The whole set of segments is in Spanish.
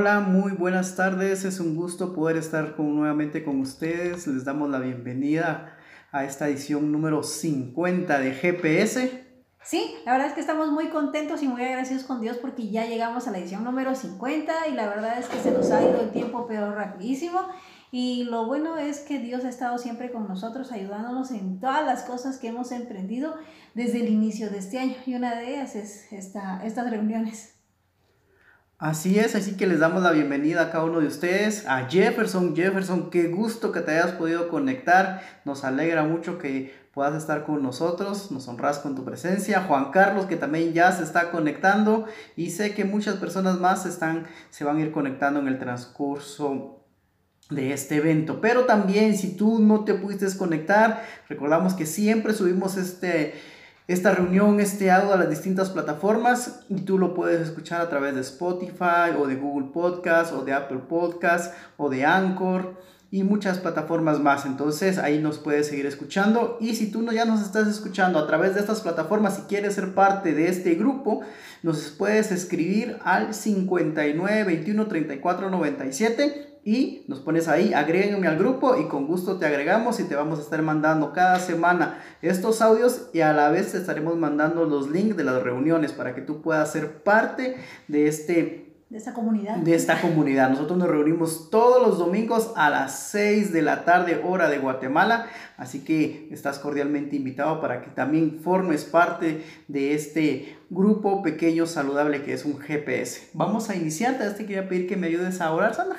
Hola, muy buenas tardes. Es un gusto poder estar nuevamente con ustedes. Les damos la bienvenida a esta edición número 50 de GPS. Sí, la verdad es que estamos muy contentos y muy agradecidos con Dios porque ya llegamos a la edición número 50 y la verdad es que se nos ha ido el tiempo pero rapidísimo. Y lo bueno es que Dios ha estado siempre con nosotros, ayudándonos en todas las cosas que hemos emprendido desde el inicio de este año. Y una de ellas es esta, estas reuniones. Así es, así que les damos la bienvenida a cada uno de ustedes, a Jefferson. Jefferson, qué gusto que te hayas podido conectar. Nos alegra mucho que puedas estar con nosotros, nos honras con tu presencia. Juan Carlos, que también ya se está conectando y sé que muchas personas más están, se van a ir conectando en el transcurso de este evento. Pero también si tú no te pudiste conectar, recordamos que siempre subimos este esta reunión, este audio a las distintas plataformas y tú lo puedes escuchar a través de Spotify o de Google Podcast o de Apple Podcast o de Anchor y muchas plataformas más. Entonces ahí nos puedes seguir escuchando y si tú no, ya nos estás escuchando a través de estas plataformas y quieres ser parte de este grupo, nos puedes escribir al 59 21 34 97 y nos pones ahí, agrégame al grupo y con gusto te agregamos y te vamos a estar mandando cada semana estos audios y a la vez te estaremos mandando los links de las reuniones para que tú puedas ser parte de este de esta comunidad. De esta comunidad. Nosotros nos reunimos todos los domingos a las 6 de la tarde, hora de Guatemala. Así que estás cordialmente invitado para que también formes parte de este grupo pequeño saludable que es un GPS. Vamos a iniciar. Te quería pedir que me ayudes a orar, Sandra.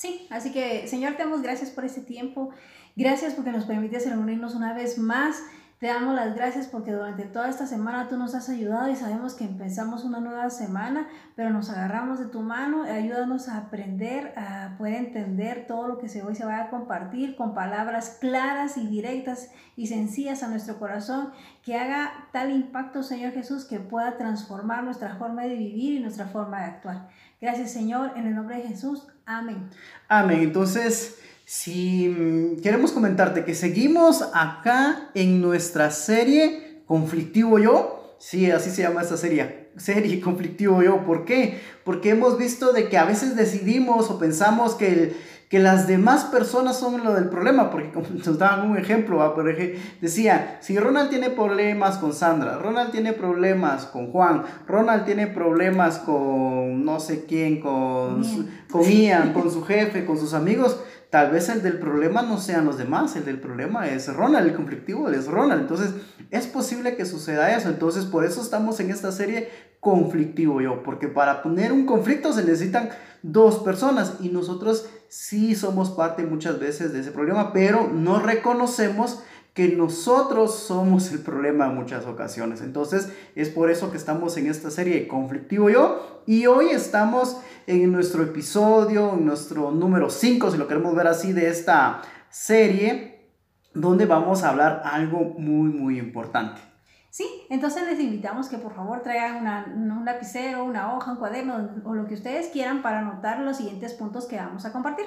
Sí, así que Señor, te damos gracias por este tiempo. Gracias porque nos permites reunirnos una vez más. Te damos las gracias porque durante toda esta semana tú nos has ayudado y sabemos que empezamos una nueva semana, pero nos agarramos de tu mano. Ayúdanos a aprender, a poder entender todo lo que hoy se va a compartir con palabras claras y directas y sencillas a nuestro corazón, que haga tal impacto, Señor Jesús, que pueda transformar nuestra forma de vivir y nuestra forma de actuar. Gracias, Señor, en el nombre de Jesús. Amén. Amén. Entonces, si mm, queremos comentarte que seguimos acá en nuestra serie Conflictivo Yo, sí, así se llama esta serie, serie Conflictivo Yo. ¿Por qué? Porque hemos visto de que a veces decidimos o pensamos que el que las demás personas son lo del problema, porque como nos daban un ejemplo, por ejemplo, decía, si Ronald tiene problemas con Sandra, Ronald tiene problemas con Juan, Ronald tiene problemas con no sé quién, con, con Ian, con su jefe, con sus amigos, tal vez el del problema no sean los demás, el del problema es Ronald, el conflictivo es Ronald. Entonces, es posible que suceda eso. Entonces, por eso estamos en esta serie conflictivo yo, porque para poner un conflicto se necesitan dos personas y nosotros sí somos parte muchas veces de ese problema, pero no reconocemos que nosotros somos el problema en muchas ocasiones. Entonces es por eso que estamos en esta serie de Conflictivo Yo y hoy estamos en nuestro episodio, en nuestro número 5, si lo queremos ver así, de esta serie, donde vamos a hablar algo muy, muy importante. Sí, entonces les invitamos que por favor traigan una, un lapicero, una hoja, un cuaderno o lo que ustedes quieran para anotar los siguientes puntos que vamos a compartir.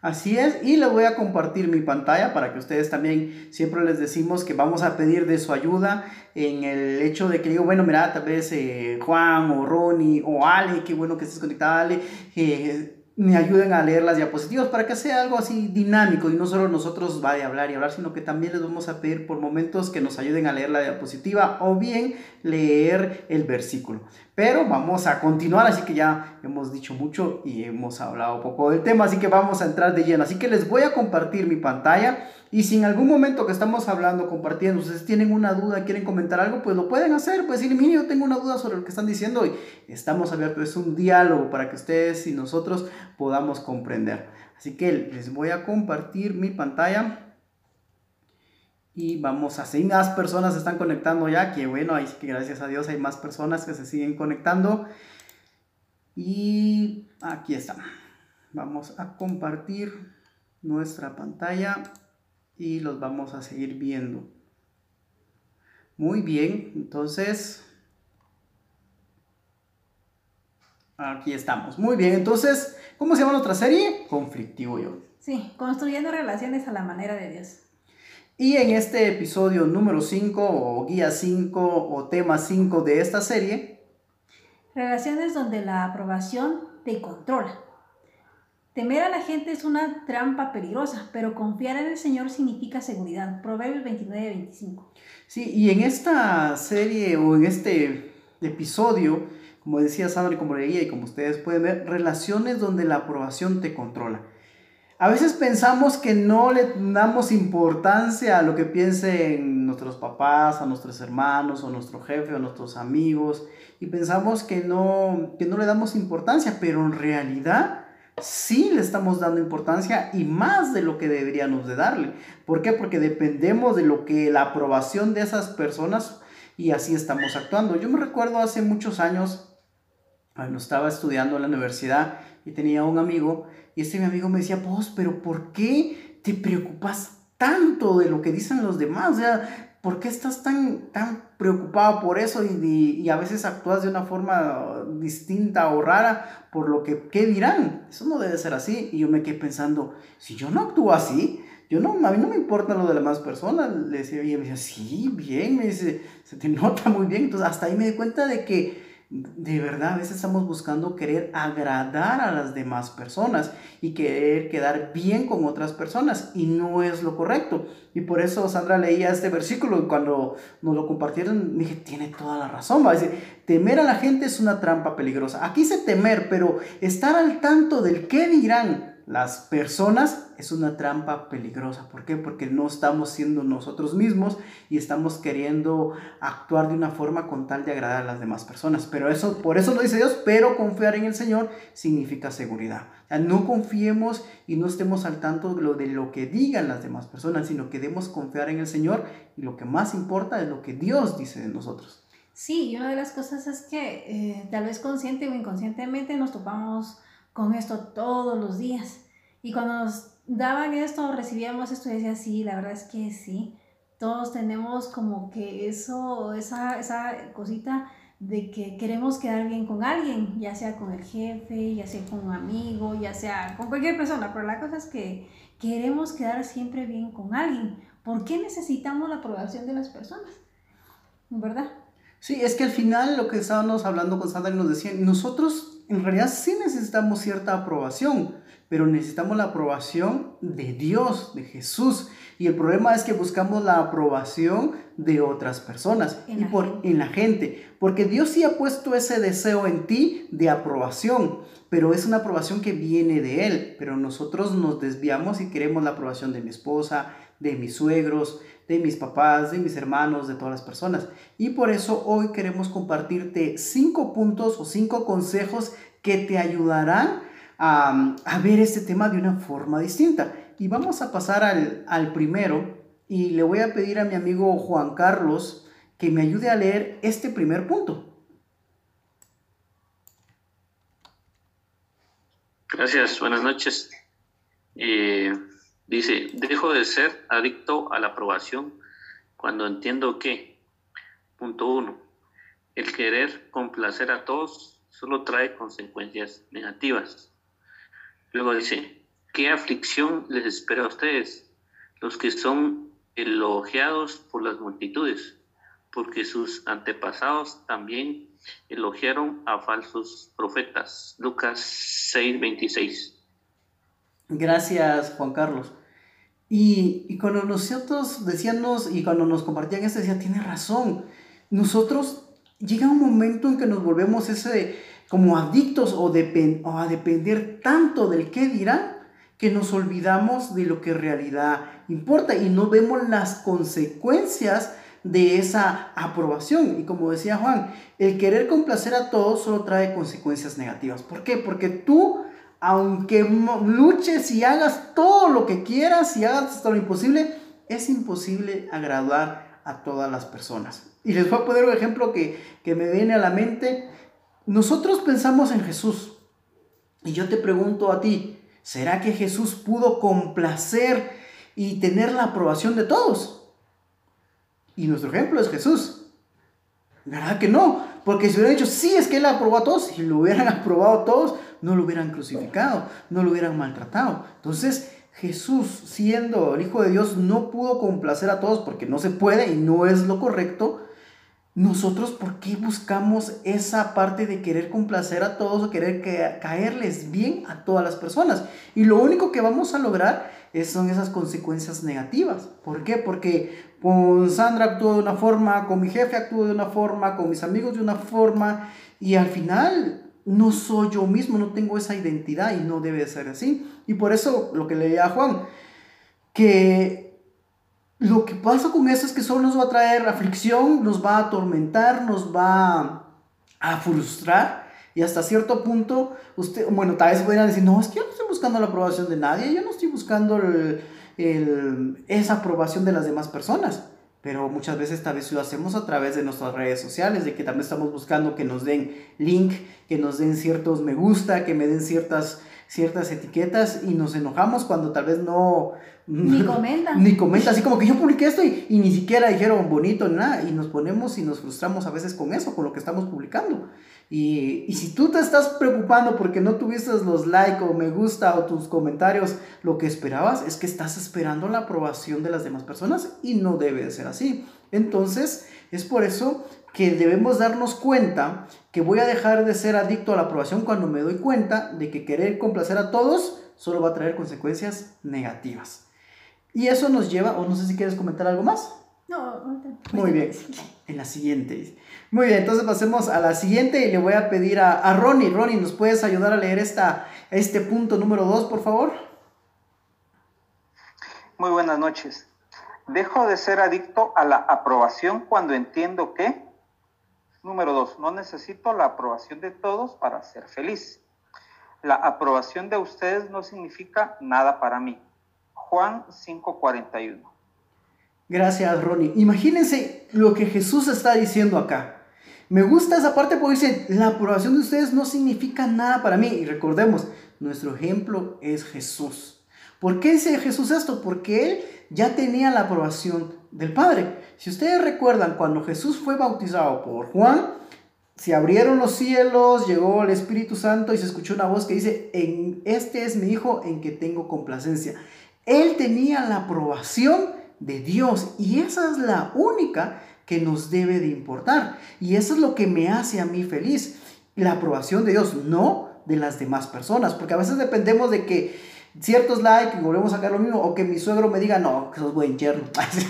Así es, y les voy a compartir mi pantalla para que ustedes también, siempre les decimos que vamos a pedir de su ayuda en el hecho de que digo, bueno, mira, tal vez eh, Juan o Ronnie o Ale, qué bueno que estés conectada, Ale, eh, me ayuden a leer las diapositivas para que sea algo así dinámico y no solo nosotros vaya a hablar y hablar, sino que también les vamos a pedir por momentos que nos ayuden a leer la diapositiva o bien leer el versículo. Pero vamos a continuar, así que ya hemos dicho mucho y hemos hablado poco del tema, así que vamos a entrar de lleno. Así que les voy a compartir mi pantalla y si en algún momento que estamos hablando, compartiendo, ustedes tienen una duda, quieren comentar algo, pues lo pueden hacer. Pues decir, mire, yo tengo una duda sobre lo que están diciendo y estamos abiertos. Es un diálogo para que ustedes y nosotros podamos comprender. Así que les voy a compartir mi pantalla y vamos así, más personas se están conectando ya, que bueno, ahí que gracias a Dios hay más personas que se siguen conectando. Y aquí está. Vamos a compartir nuestra pantalla y los vamos a seguir viendo. Muy bien, entonces aquí estamos. Muy bien, entonces, ¿cómo se llama nuestra serie? Conflictivo yo. Sí, construyendo relaciones a la manera de Dios. Y en este episodio número 5 o guía 5 o tema 5 de esta serie, relaciones donde la aprobación te controla. Temer a la gente es una trampa peligrosa, pero confiar en el Señor significa seguridad. Proverbios 29, 25. Sí, y en esta serie o en este episodio, como decía Sandra y como leía y como ustedes pueden ver, relaciones donde la aprobación te controla. A veces pensamos que no le damos importancia a lo que piensen nuestros papás, a nuestros hermanos, o nuestro jefe, o nuestros amigos, y pensamos que no, que no le damos importancia, pero en realidad sí le estamos dando importancia y más de lo que deberíamos de darle. ¿Por qué? Porque dependemos de lo que la aprobación de esas personas y así estamos actuando. Yo me recuerdo hace muchos años, cuando estaba estudiando en la universidad y tenía un amigo y este mi amigo me decía, pues, pero ¿por qué te preocupas tanto de lo que dicen los demás? O sea, ¿por qué estás tan, tan preocupado por eso y, y, a veces actúas de una forma distinta o rara por lo que ¿qué dirán? Eso no debe ser así. Y yo me quedé pensando, si yo no actúo así, yo no, a mí no me importa lo de las demás personas. Le decía, y me decía, sí, bien, me dice, se te nota muy bien. Entonces hasta ahí me di cuenta de que de verdad a veces estamos buscando querer agradar a las demás personas y querer quedar bien con otras personas y no es lo correcto. Y por eso Sandra leía este versículo y cuando nos lo compartieron dije, tiene toda la razón. Va a decir, temer a la gente es una trampa peligrosa. Aquí se temer, pero estar al tanto del qué dirán las personas es una trampa peligrosa. ¿Por qué? Porque no estamos siendo nosotros mismos y estamos queriendo actuar de una forma con tal de agradar a las demás personas. Pero eso, por eso lo dice Dios, pero confiar en el Señor significa seguridad. no confiemos y no estemos al tanto de lo, de lo que digan las demás personas, sino que debemos confiar en el Señor y lo que más importa es lo que Dios dice de nosotros. Sí, y una de las cosas es que eh, tal vez consciente o inconscientemente nos topamos con esto todos los días. Y cuando nos daban esto, recibíamos esto y decía, sí, la verdad es que sí. Todos tenemos como que eso, esa, esa cosita de que queremos quedar bien con alguien, ya sea con el jefe, ya sea con un amigo, ya sea con cualquier persona, pero la cosa es que queremos quedar siempre bien con alguien. ¿Por qué necesitamos la aprobación de las personas? ¿Verdad? Sí, es que al final lo que estábamos hablando con Sandra nos decía, nosotros en realidad sí necesitamos cierta aprobación, pero necesitamos la aprobación de Dios, de Jesús. Y el problema es que buscamos la aprobación de otras personas y por, en la gente. Porque Dios sí ha puesto ese deseo en ti de aprobación, pero es una aprobación que viene de Él. Pero nosotros nos desviamos y queremos la aprobación de mi esposa, de mis suegros, de mis papás, de mis hermanos, de todas las personas. Y por eso hoy queremos compartirte cinco puntos o cinco consejos que te ayudarán a, ver este tema de una forma distinta. Y vamos a pasar al, al primero y le voy a pedir a mi amigo Juan Carlos que me ayude a leer este primer punto. Gracias, buenas noches. Eh, Dice, dejo de ser adicto a la aprobación cuando entiendo que, punto uno, el querer complacer a todos solo trae consecuencias negativas. Luego dice, ¿qué aflicción les espera a ustedes, los que son elogiados por las multitudes? Porque sus antepasados también elogiaron a falsos profetas. Lucas 6, 26. Gracias, Juan Carlos. Y, y, cuando nosotros decíamos, y cuando nos compartían esto, decía, tiene razón. Nosotros llega un momento en que nos volvemos ese, como adictos o, o a depender tanto del qué dirán, que nos olvidamos de lo que en realidad importa y no vemos las consecuencias de esa aprobación. Y como decía Juan, el querer complacer a todos solo trae consecuencias negativas. ¿Por qué? Porque tú aunque luches y hagas todo lo que quieras y hagas hasta lo imposible, es imposible agradar a todas las personas. Y les voy a poner un ejemplo que, que me viene a la mente. Nosotros pensamos en Jesús. Y yo te pregunto a ti, ¿será que Jesús pudo complacer y tener la aprobación de todos? Y nuestro ejemplo es Jesús. ¿Verdad que no? Porque si hubieran dicho, sí, es que Él aprobó a todos, si lo hubieran aprobado a todos, no lo hubieran crucificado, no lo hubieran maltratado. Entonces, Jesús, siendo el Hijo de Dios, no pudo complacer a todos porque no se puede y no es lo correcto. nosotros, ¿por qué buscamos esa parte de querer complacer a todos o querer caerles bien a todas las personas? Y lo único que vamos a lograr son esas consecuencias negativas. ¿Por qué? Porque con Sandra actúo de una forma, con mi jefe actúo de una forma, con mis amigos de una forma, y al final no soy yo mismo, no tengo esa identidad y no debe ser así. Y por eso lo que leía a Juan, que lo que pasa con eso es que solo nos va a traer aflicción, nos va a atormentar, nos va a frustrar y hasta cierto punto, usted, bueno, tal vez podrían decir, no, es que yo no estoy buscando la aprobación de nadie, yo no estoy buscando esa aprobación de las demás personas. Pero muchas veces tal vez lo hacemos a través de nuestras redes sociales, de que también estamos buscando que nos den link, que nos den ciertos me gusta, que me den ciertas ciertas etiquetas y nos enojamos cuando tal vez no... Ni comentan. Ni comentan, así como que yo publiqué esto y, ni siquiera dijeron bonito ni nada y nos ponemos y nos frustramos a veces con eso, con lo que estamos publicando. Y, y, si tú te estás preocupando porque no tuviste los likes o me gusta o tus comentarios, lo que esperabas es que estás esperando la aprobación de las demás personas y no debe de ser así. Entonces, es por eso que debemos darnos cuenta que voy a dejar de ser adicto a la aprobación cuando me doy cuenta de que querer complacer a todos solo va a traer consecuencias negativas. Y eso nos lleva, o no sé si quieres comentar algo más. No, Muy bien, en la siguiente. Muy bien, entonces pasemos a la siguiente y le voy a pedir a, a Ronnie. Ronnie, ¿nos puedes ayudar a leer esta, este punto número 2, por favor? Muy buenas noches. Dejo de ser adicto a la aprobación cuando entiendo que Número dos, no necesito la aprobación de todos para ser feliz. La aprobación de ustedes no significa nada para mí. Juan 5:41. Gracias, Ronnie. Imagínense lo que Jesús está diciendo acá. Me gusta esa parte porque dice, la aprobación de ustedes no significa nada para mí. Y recordemos, nuestro ejemplo es Jesús. ¿Por qué dice Jesús esto? Porque Él ya tenía la aprobación del Padre. Si ustedes recuerdan, cuando Jesús fue bautizado por Juan, se abrieron los cielos, llegó el Espíritu Santo y se escuchó una voz que dice, en, este es mi Hijo en que tengo complacencia. Él tenía la aprobación de Dios y esa es la única que nos debe de importar. Y eso es lo que me hace a mí feliz. La aprobación de Dios, no de las demás personas, porque a veces dependemos de que ciertos likes y volvemos a sacar lo mismo, o que mi suegro me diga, no, que sos buen yerno,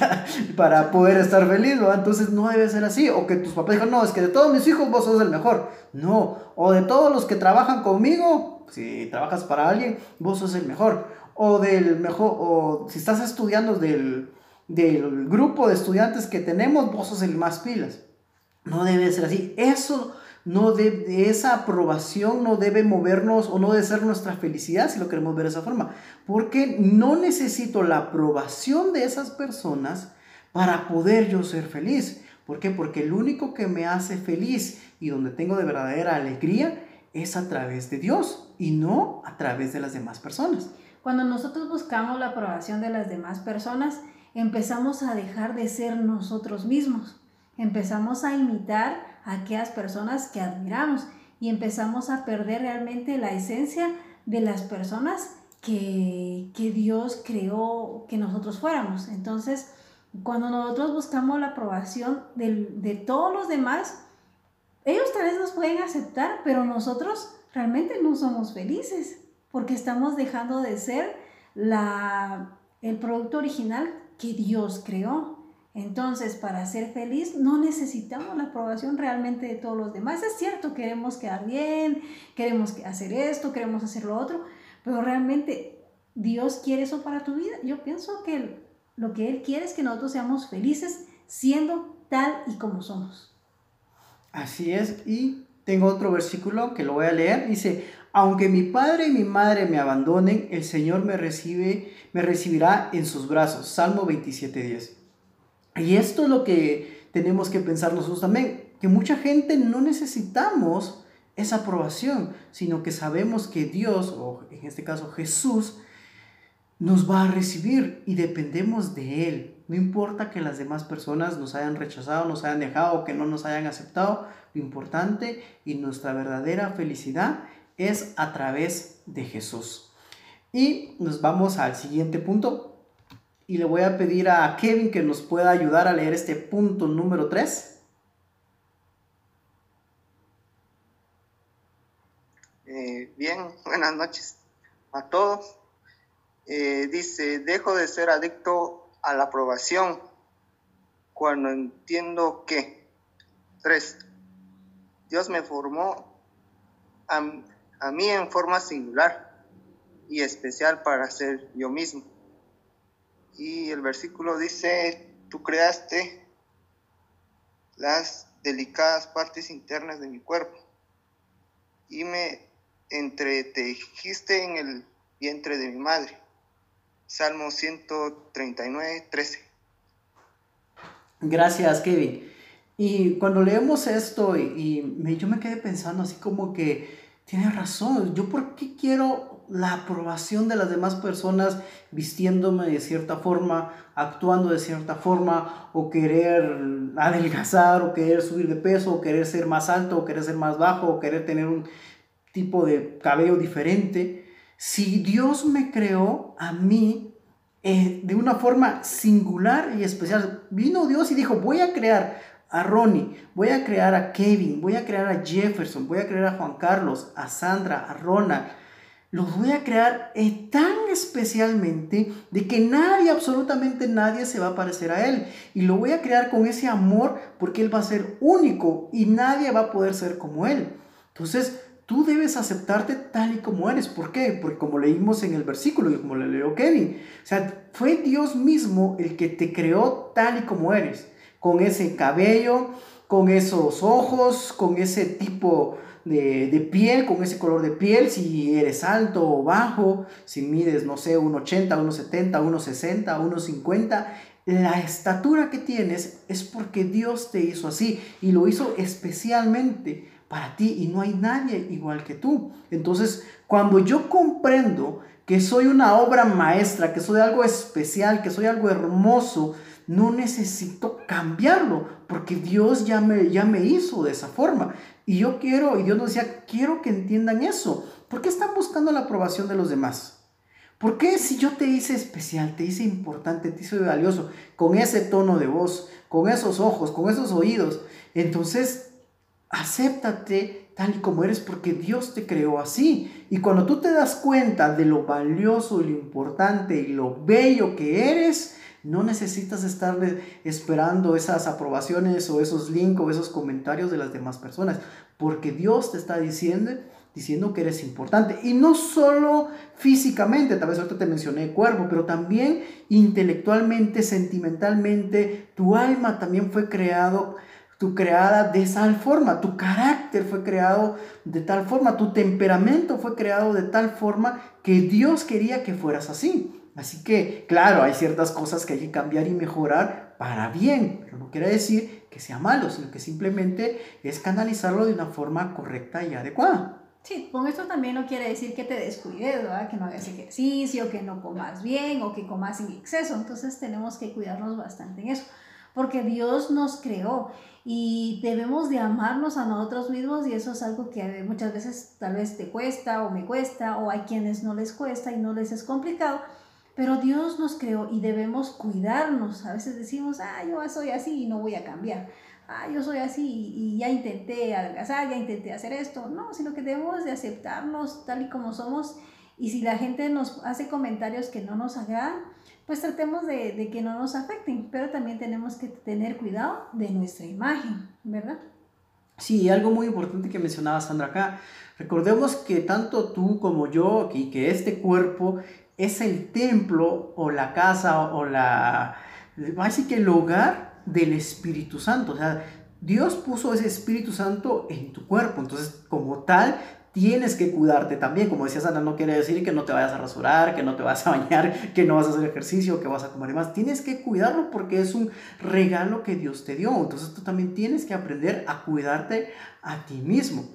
para poder estar feliz, ¿no? Entonces no debe ser así, o que tus papás digan, no, es que de todos mis hijos vos sos el mejor, no, o de todos los que trabajan conmigo, si trabajas para alguien, vos sos el mejor, o del mejor, o si estás estudiando del, del grupo de estudiantes que tenemos, vos sos el más pilas. No debe ser así. Eso no de, esa aprobación no debe movernos o no debe ser nuestra felicidad si lo queremos ver de esa forma. Porque no necesito la aprobación de esas personas para poder yo ser feliz. ¿Por qué? Porque el único que me hace feliz y donde tengo de verdadera alegría es a través de Dios y no a través de las demás personas. Cuando nosotros buscamos la aprobación de las demás personas, empezamos a dejar de ser nosotros mismos. Empezamos a imitar aquellas personas que admiramos y empezamos a perder realmente la esencia de las personas que, Dios creó que nosotros fuéramos. Entonces, cuando nosotros buscamos la aprobación de, de todos los demás, ellos tal vez nos pueden aceptar, pero nosotros realmente no somos felices porque estamos dejando de ser la, el producto original que Dios creó. Entonces, para ser feliz no necesitamos la aprobación realmente de todos los demás. Es cierto, queremos quedar bien, queremos hacer esto, queremos hacer lo otro, pero realmente Dios quiere eso para tu vida. Yo pienso que lo que Él quiere es que nosotros seamos felices siendo tal y como somos. Así es, y tengo otro versículo que lo voy a leer. Dice, aunque mi padre y mi madre me abandonen, el Señor me recibe, me recibirá en sus brazos. Salmo 27.10. Y esto es lo que tenemos que pensar nosotros también, que mucha gente no necesitamos esa aprobación, sino que sabemos que Dios, o en este caso Jesús, nos va a recibir y dependemos de Él. No importa que las demás personas nos hayan rechazado, nos hayan dejado que no nos hayan aceptado, lo importante y nuestra verdadera felicidad es a través de Jesús. Y nos vamos al siguiente punto. Y le voy a pedir a Kevin que nos pueda ayudar a leer este punto número 3. Eh, bien, buenas noches a todos. Eh, dice, dejo de ser adicto a la aprobación cuando entiendo que, tres, Dios me formó a mí en forma singular y especial para ser yo mismo. Y el versículo dice, tú creaste las delicadas partes internas de mi cuerpo y me entretejiste en el vientre de mi madre. Salmo 139, 13. Gracias, Kevin. Y cuando leemos esto, y, yo me quedé pensando así como que, tiene razón, yo por qué quiero la aprobación de las demás personas vistiéndome de cierta forma, actuando de cierta forma, o querer adelgazar, o querer subir de peso, o querer ser más alto, o querer ser más bajo, o querer tener un tipo de cabello diferente. Si Dios me creó a mí eh, de una forma singular y especial, vino Dios y dijo, voy a crear a Ronnie, voy a crear a Kevin, voy a crear a Jefferson, voy a crear a Juan Carlos, a Sandra, a Ronald, los voy a crear eh, tan especialmente de que nadie, absolutamente nadie se va a parecer a Él. Y lo voy a crear con ese amor porque Él va a ser único y nadie va a poder ser como Él. Entonces, tú debes aceptarte tal y como eres. ¿Por qué? Porque como leímos en el versículo y como le leo Kevin, o sea, fue Dios mismo el que te creó tal y como eres. Con ese cabello, con esos ojos, con ese tipo de, piel, con ese color de piel, si eres alto o bajo, si mides, no sé, 1,80, 1,70, 1,60, 1,50, la estatura que tienes es porque Dios te hizo así y lo hizo especialmente para ti y no hay nadie igual que tú. Entonces, cuando yo comprendo que soy una obra maestra, que soy algo especial, que soy algo hermoso, no necesito cambiarlo, porque Dios ya me, ya me hizo de esa forma. Y yo quiero, y Dios nos decía, quiero que entiendan eso. ¿Por qué están buscando la aprobación de los demás? ¿Por qué si yo te hice especial, te hice importante, te hice valioso, con ese tono de voz, con esos ojos, con esos oídos? Entonces, acéptate tal y como eres porque Dios te creó así. Y cuando tú te das cuenta de lo valioso lo importante y lo bello que eres, no necesitas estar esperando esas aprobaciones o esos links o esos comentarios de las demás personas, porque Dios te está diciendo, diciendo que eres importante. Y no solo físicamente, tal vez ahorita te mencioné cuerpo, pero también intelectualmente, sentimentalmente, tu alma también fue creado tu creada de tal forma, tu carácter fue creado de tal forma, tu temperamento fue creado de tal forma que Dios quería que fueras así. Así que, claro, hay ciertas cosas que hay que cambiar y mejorar para bien, pero no quiere decir que sea malo, sino que simplemente es canalizarlo de una forma correcta y adecuada. Sí, con esto también no quiere decir que te descuides, ¿verdad? que no hagas ejercicio, que no comas bien o que comas en exceso. Entonces tenemos que cuidarnos bastante en eso, porque Dios nos creó y debemos de amarnos a nosotros mismos y eso es algo que muchas veces tal vez te cuesta o me cuesta o hay quienes no les cuesta y no les es complicado pero Dios nos creó y debemos cuidarnos. A veces decimos, ah, yo soy así y no voy a cambiar. Ah, yo soy así y ya intenté adelgazar, ya intenté hacer esto. No, sino que debemos de aceptarnos tal y como somos. Y si la gente nos hace comentarios que no nos agradan, pues tratemos de, de que no nos afecten. Pero también tenemos que tener cuidado de nuestra imagen, ¿verdad? Sí, algo muy importante que mencionaba Sandra acá. Recordemos que tanto tú como yo y que este cuerpo es el templo o la casa o la, así que el hogar del Espíritu Santo. O sea, Dios puso ese Espíritu Santo en tu cuerpo. Entonces, como tal, tienes que cuidarte también. Como decía Sandra, no quiere decir que no te vayas a rasurar, que no te vas a bañar, que no vas a hacer ejercicio, que vas a comer más. Tienes que cuidarlo porque es un regalo que Dios te dio. Entonces tú también tienes que aprender a cuidarte a ti mismo.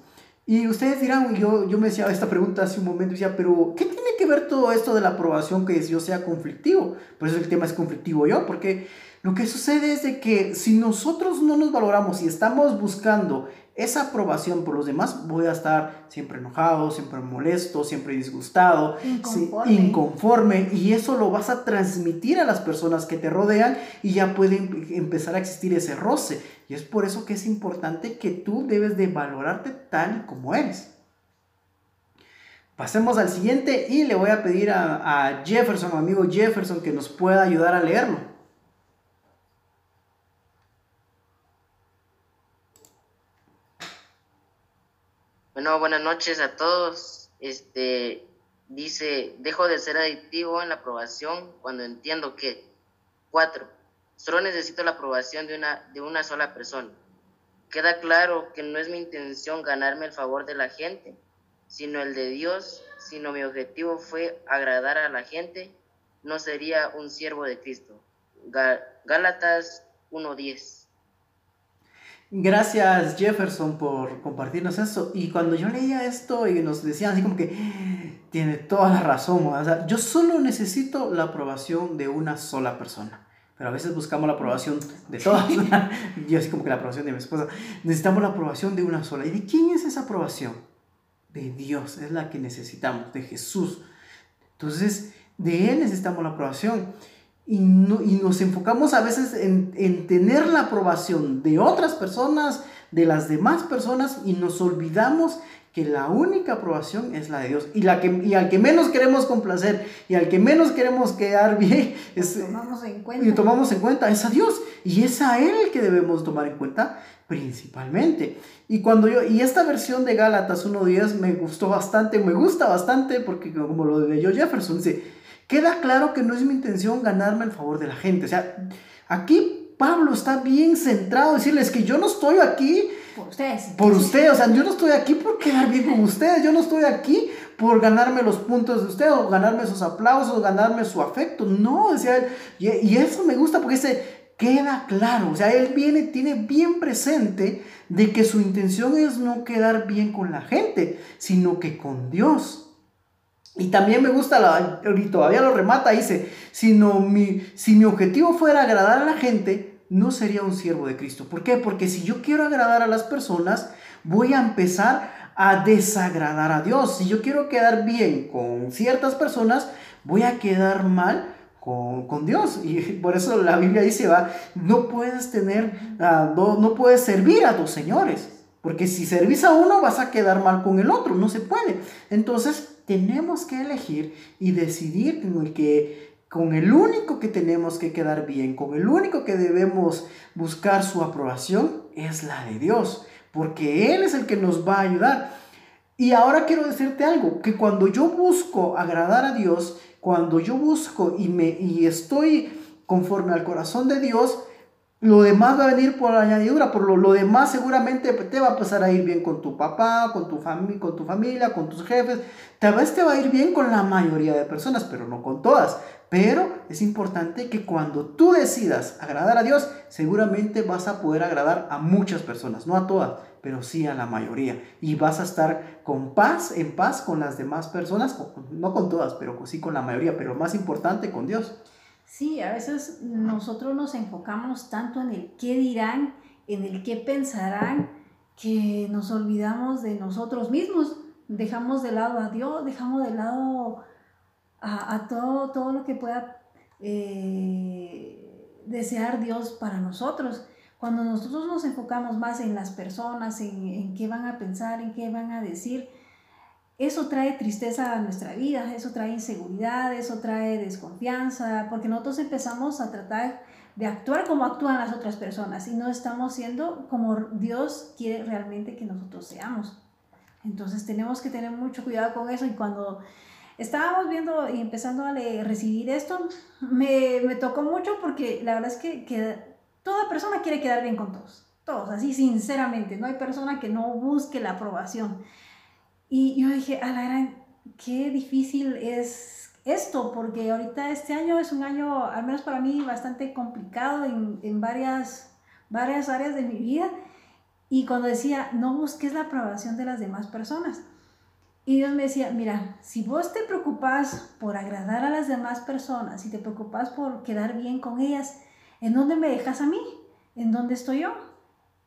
Y ustedes dirán, yo, yo me decía esta pregunta hace un momento, decía, pero ¿qué tiene que ver todo esto de la aprobación que yo sea conflictivo? Por eso el tema es conflictivo yo, porque lo que sucede es de que si nosotros no nos valoramos y estamos buscando esa aprobación por los demás, voy a estar siempre enojado, siempre molesto, siempre disgustado, inconforme. inconforme. y eso lo vas a transmitir a las personas que te rodean y ya puede empezar a existir ese roce. Y es por eso que es importante que tú debes de valorarte tal como eres. Pasemos al siguiente y le voy a pedir a, a Jefferson, amigo Jefferson, que nos pueda ayudar a leerlo. Bueno, buenas noches a todos. Este dice, dejo de ser adictivo en la aprobación cuando entiendo que. Cuatro, solo necesito la aprobación de una, de una sola persona. Queda claro que no es mi intención ganarme el favor de la gente, sino el de Dios. Sino mi objetivo fue agradar a la gente, no sería un siervo de Cristo. Gálatas 1.10. Gracias Jefferson por compartirnos eso. Y cuando yo leía esto y nos decían así como que tiene toda la razón, o sea, yo solo necesito la aprobación de una sola persona. Pero a veces buscamos la aprobación de todas. yo así como que la aprobación de mi esposa. Necesitamos la aprobación de una sola. ¿Y de quién es esa aprobación? De Dios, es la que necesitamos, de Jesús. Entonces, de Él necesitamos la aprobación. Y, nos enfocamos a veces en, en, tener la aprobación de otras personas, de las demás personas, y nos olvidamos que la única aprobación es la de Dios. Y, la que, y al que menos queremos complacer y al que menos queremos quedar bien, es, tomamos en cuenta. y tomamos en cuenta es a Dios. Y es a Él que debemos tomar en cuenta principalmente. Y cuando yo, y esta versión de Gálatas 1.10 me gustó bastante, me gusta bastante, porque como lo leyó Jefferson, dice, queda claro que no es mi intención ganarme el favor de la gente. O sea, aquí Pablo está bien centrado, decirles que yo no estoy aquí por ustedes. Por ustedes, o sea, yo no estoy aquí por quedar bien con ustedes, yo no estoy aquí por ganarme los puntos de ustedes, o ganarme sus aplausos, ganarme su afecto. No, decía él, y, y eso me gusta porque se queda claro, o sea, él viene, tiene bien presente de que su intención es no quedar bien con la gente, sino que con Dios. Y también me gusta, la, y todavía lo remata, dice, sino mi, si mi objetivo fuera agradar a la gente, no sería un siervo de Cristo. ¿Por qué? Porque si yo quiero agradar a las personas, voy a empezar a desagradar a Dios. Si yo quiero quedar bien con ciertas personas, voy a quedar mal con, Dios. Y por eso la Biblia dice, va, no puedes tener, uh, no, no puedes servir a dos señores. Porque si servís a uno, vas a quedar mal con el otro. No se puede. Entonces, tenemos que elegir y decidir con el que con el único que tenemos que quedar bien, con el único que debemos buscar su aprobación, es la de Dios, porque Él es el que nos va a ayudar. Y ahora quiero decirte algo, que cuando yo busco agradar a Dios, cuando yo busco y, me, y estoy conforme al corazón de Dios, lo demás va a venir por añadidura, por lo, lo, demás seguramente te va a pasar a ir bien con tu papá, con tu, con tu familia, con tus jefes. Tal vez te va a ir bien con la mayoría de personas, pero no con todas. Pero es importante que cuando tú decidas agradar a Dios, seguramente vas a poder agradar a muchas personas, no a todas, pero sí a la mayoría. Y vas a estar con paz, en paz con las demás personas, no con todas, pero sí con la mayoría, pero más importante con Dios. Sí, a veces nosotros nos enfocamos tanto en el qué dirán, en el qué pensarán, que nos olvidamos de nosotros mismos. Dejamos de lado a Dios, dejamos de lado a, todo, todo lo que pueda eh, desear Dios para nosotros. Cuando nosotros nos enfocamos más en las personas, en, en qué van a pensar, en qué van a decir, eso trae tristeza a nuestra vida, eso trae inseguridad, eso trae desconfianza, porque nosotros empezamos a tratar de actuar como actúan las otras personas y no estamos siendo como Dios quiere realmente que nosotros seamos. Entonces tenemos que tener mucho cuidado con eso y cuando estábamos viendo y empezando a recibir esto, me, me, tocó mucho porque la verdad es que, que toda persona quiere quedar bien con todos, todos, así sinceramente, no hay persona que no busque la aprobación. Y yo dije, a la gran, qué difícil es esto, porque ahorita este año es un año, al menos para mí, bastante complicado en, en varias, varias áreas de mi vida. Y cuando decía, no busques la aprobación de las demás personas. Y Dios me decía, mira, si vos te preocupas por agradar a las demás personas, si te preocupas por quedar bien con ellas, ¿en dónde me dejas a mí? ¿En dónde estoy yo?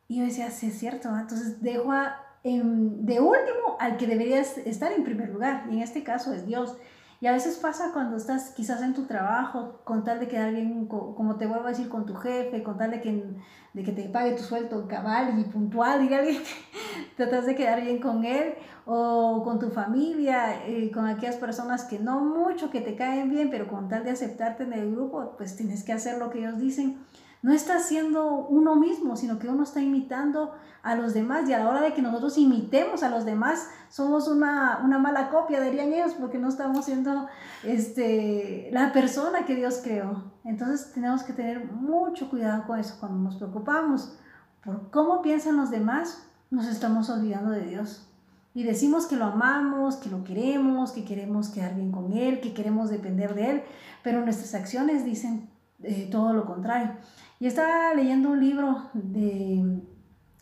Y yo decía, sí, es cierto. Entonces dejo a, de último al que deberías estar en primer lugar, y en este caso es Dios. Y a veces pasa cuando estás quizás en tu trabajo, con tal de quedar bien, como te vuelvo a decir, con tu jefe, con tal de que, de que te pague tu sueldo cabal y puntual, y alguien tratas de quedar bien con él, o con tu familia, eh, con aquellas personas que no mucho que te caen bien, pero con tal de aceptarte en el grupo, pues tienes que hacer lo que ellos dicen no está siendo uno mismo, sino que uno está imitando a los demás y a la hora de que nosotros imitemos a los demás, somos una, mala copia, dirían ellos, porque no estamos siendo este, la persona que Dios creó. Entonces tenemos que tener mucho cuidado con eso. Cuando nos preocupamos por cómo piensan los demás, nos estamos olvidando de Dios. Y decimos que lo amamos, que lo queremos, que queremos quedar bien con Él, que queremos depender de Él, pero nuestras acciones dicen eh, todo lo contrario. Y estaba leyendo un libro de,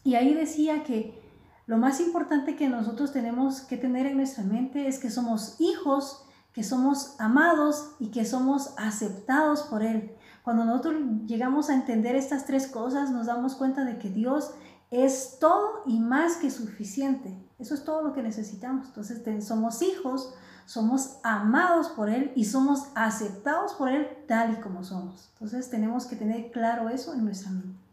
y ahí decía que lo más importante que nosotros tenemos que tener en nuestra mente es que somos hijos, que somos amados y que somos aceptados por Él. Cuando nosotros llegamos a entender estas tres cosas, nos damos cuenta de que Dios es todo y más que suficiente. Eso es todo lo que necesitamos. Entonces somos hijos, somos amados por Él y somos aceptados por Él tal y como somos. Entonces tenemos que tener claro eso en nuestra mente.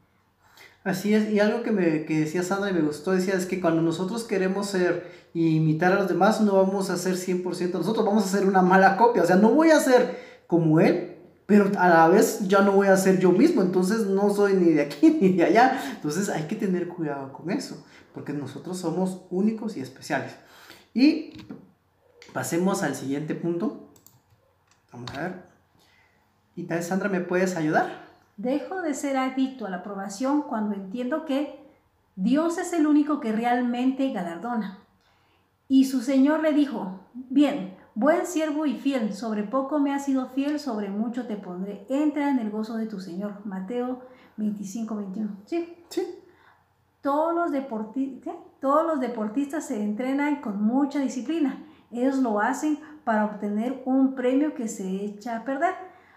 Así es, y algo que, me, que decía Sandra y me gustó, decía, es que cuando nosotros queremos ser y imitar a los demás, no vamos a ser 100% nosotros, vamos a ser una mala copia, o sea, no voy a ser como Él, pero a la vez ya no voy a ser yo mismo, entonces no soy ni de aquí ni de allá, entonces hay que tener cuidado con eso, porque nosotros somos únicos y especiales. Y Pasemos al siguiente punto. Vamos a ver. Y tal, Sandra, ¿me puedes ayudar? Dejo de ser adicto a la aprobación cuando entiendo que Dios es el único que realmente galardona. Y su Señor le dijo, bien, buen siervo y fiel, sobre poco me has sido fiel, sobre mucho te pondré. Entra en el gozo de tu Señor. Mateo 25, 21. Sí. Sí. Todos los, todos los deportistas se entrenan con mucha disciplina ellos lo hacen para obtener un premio que se echa a perder.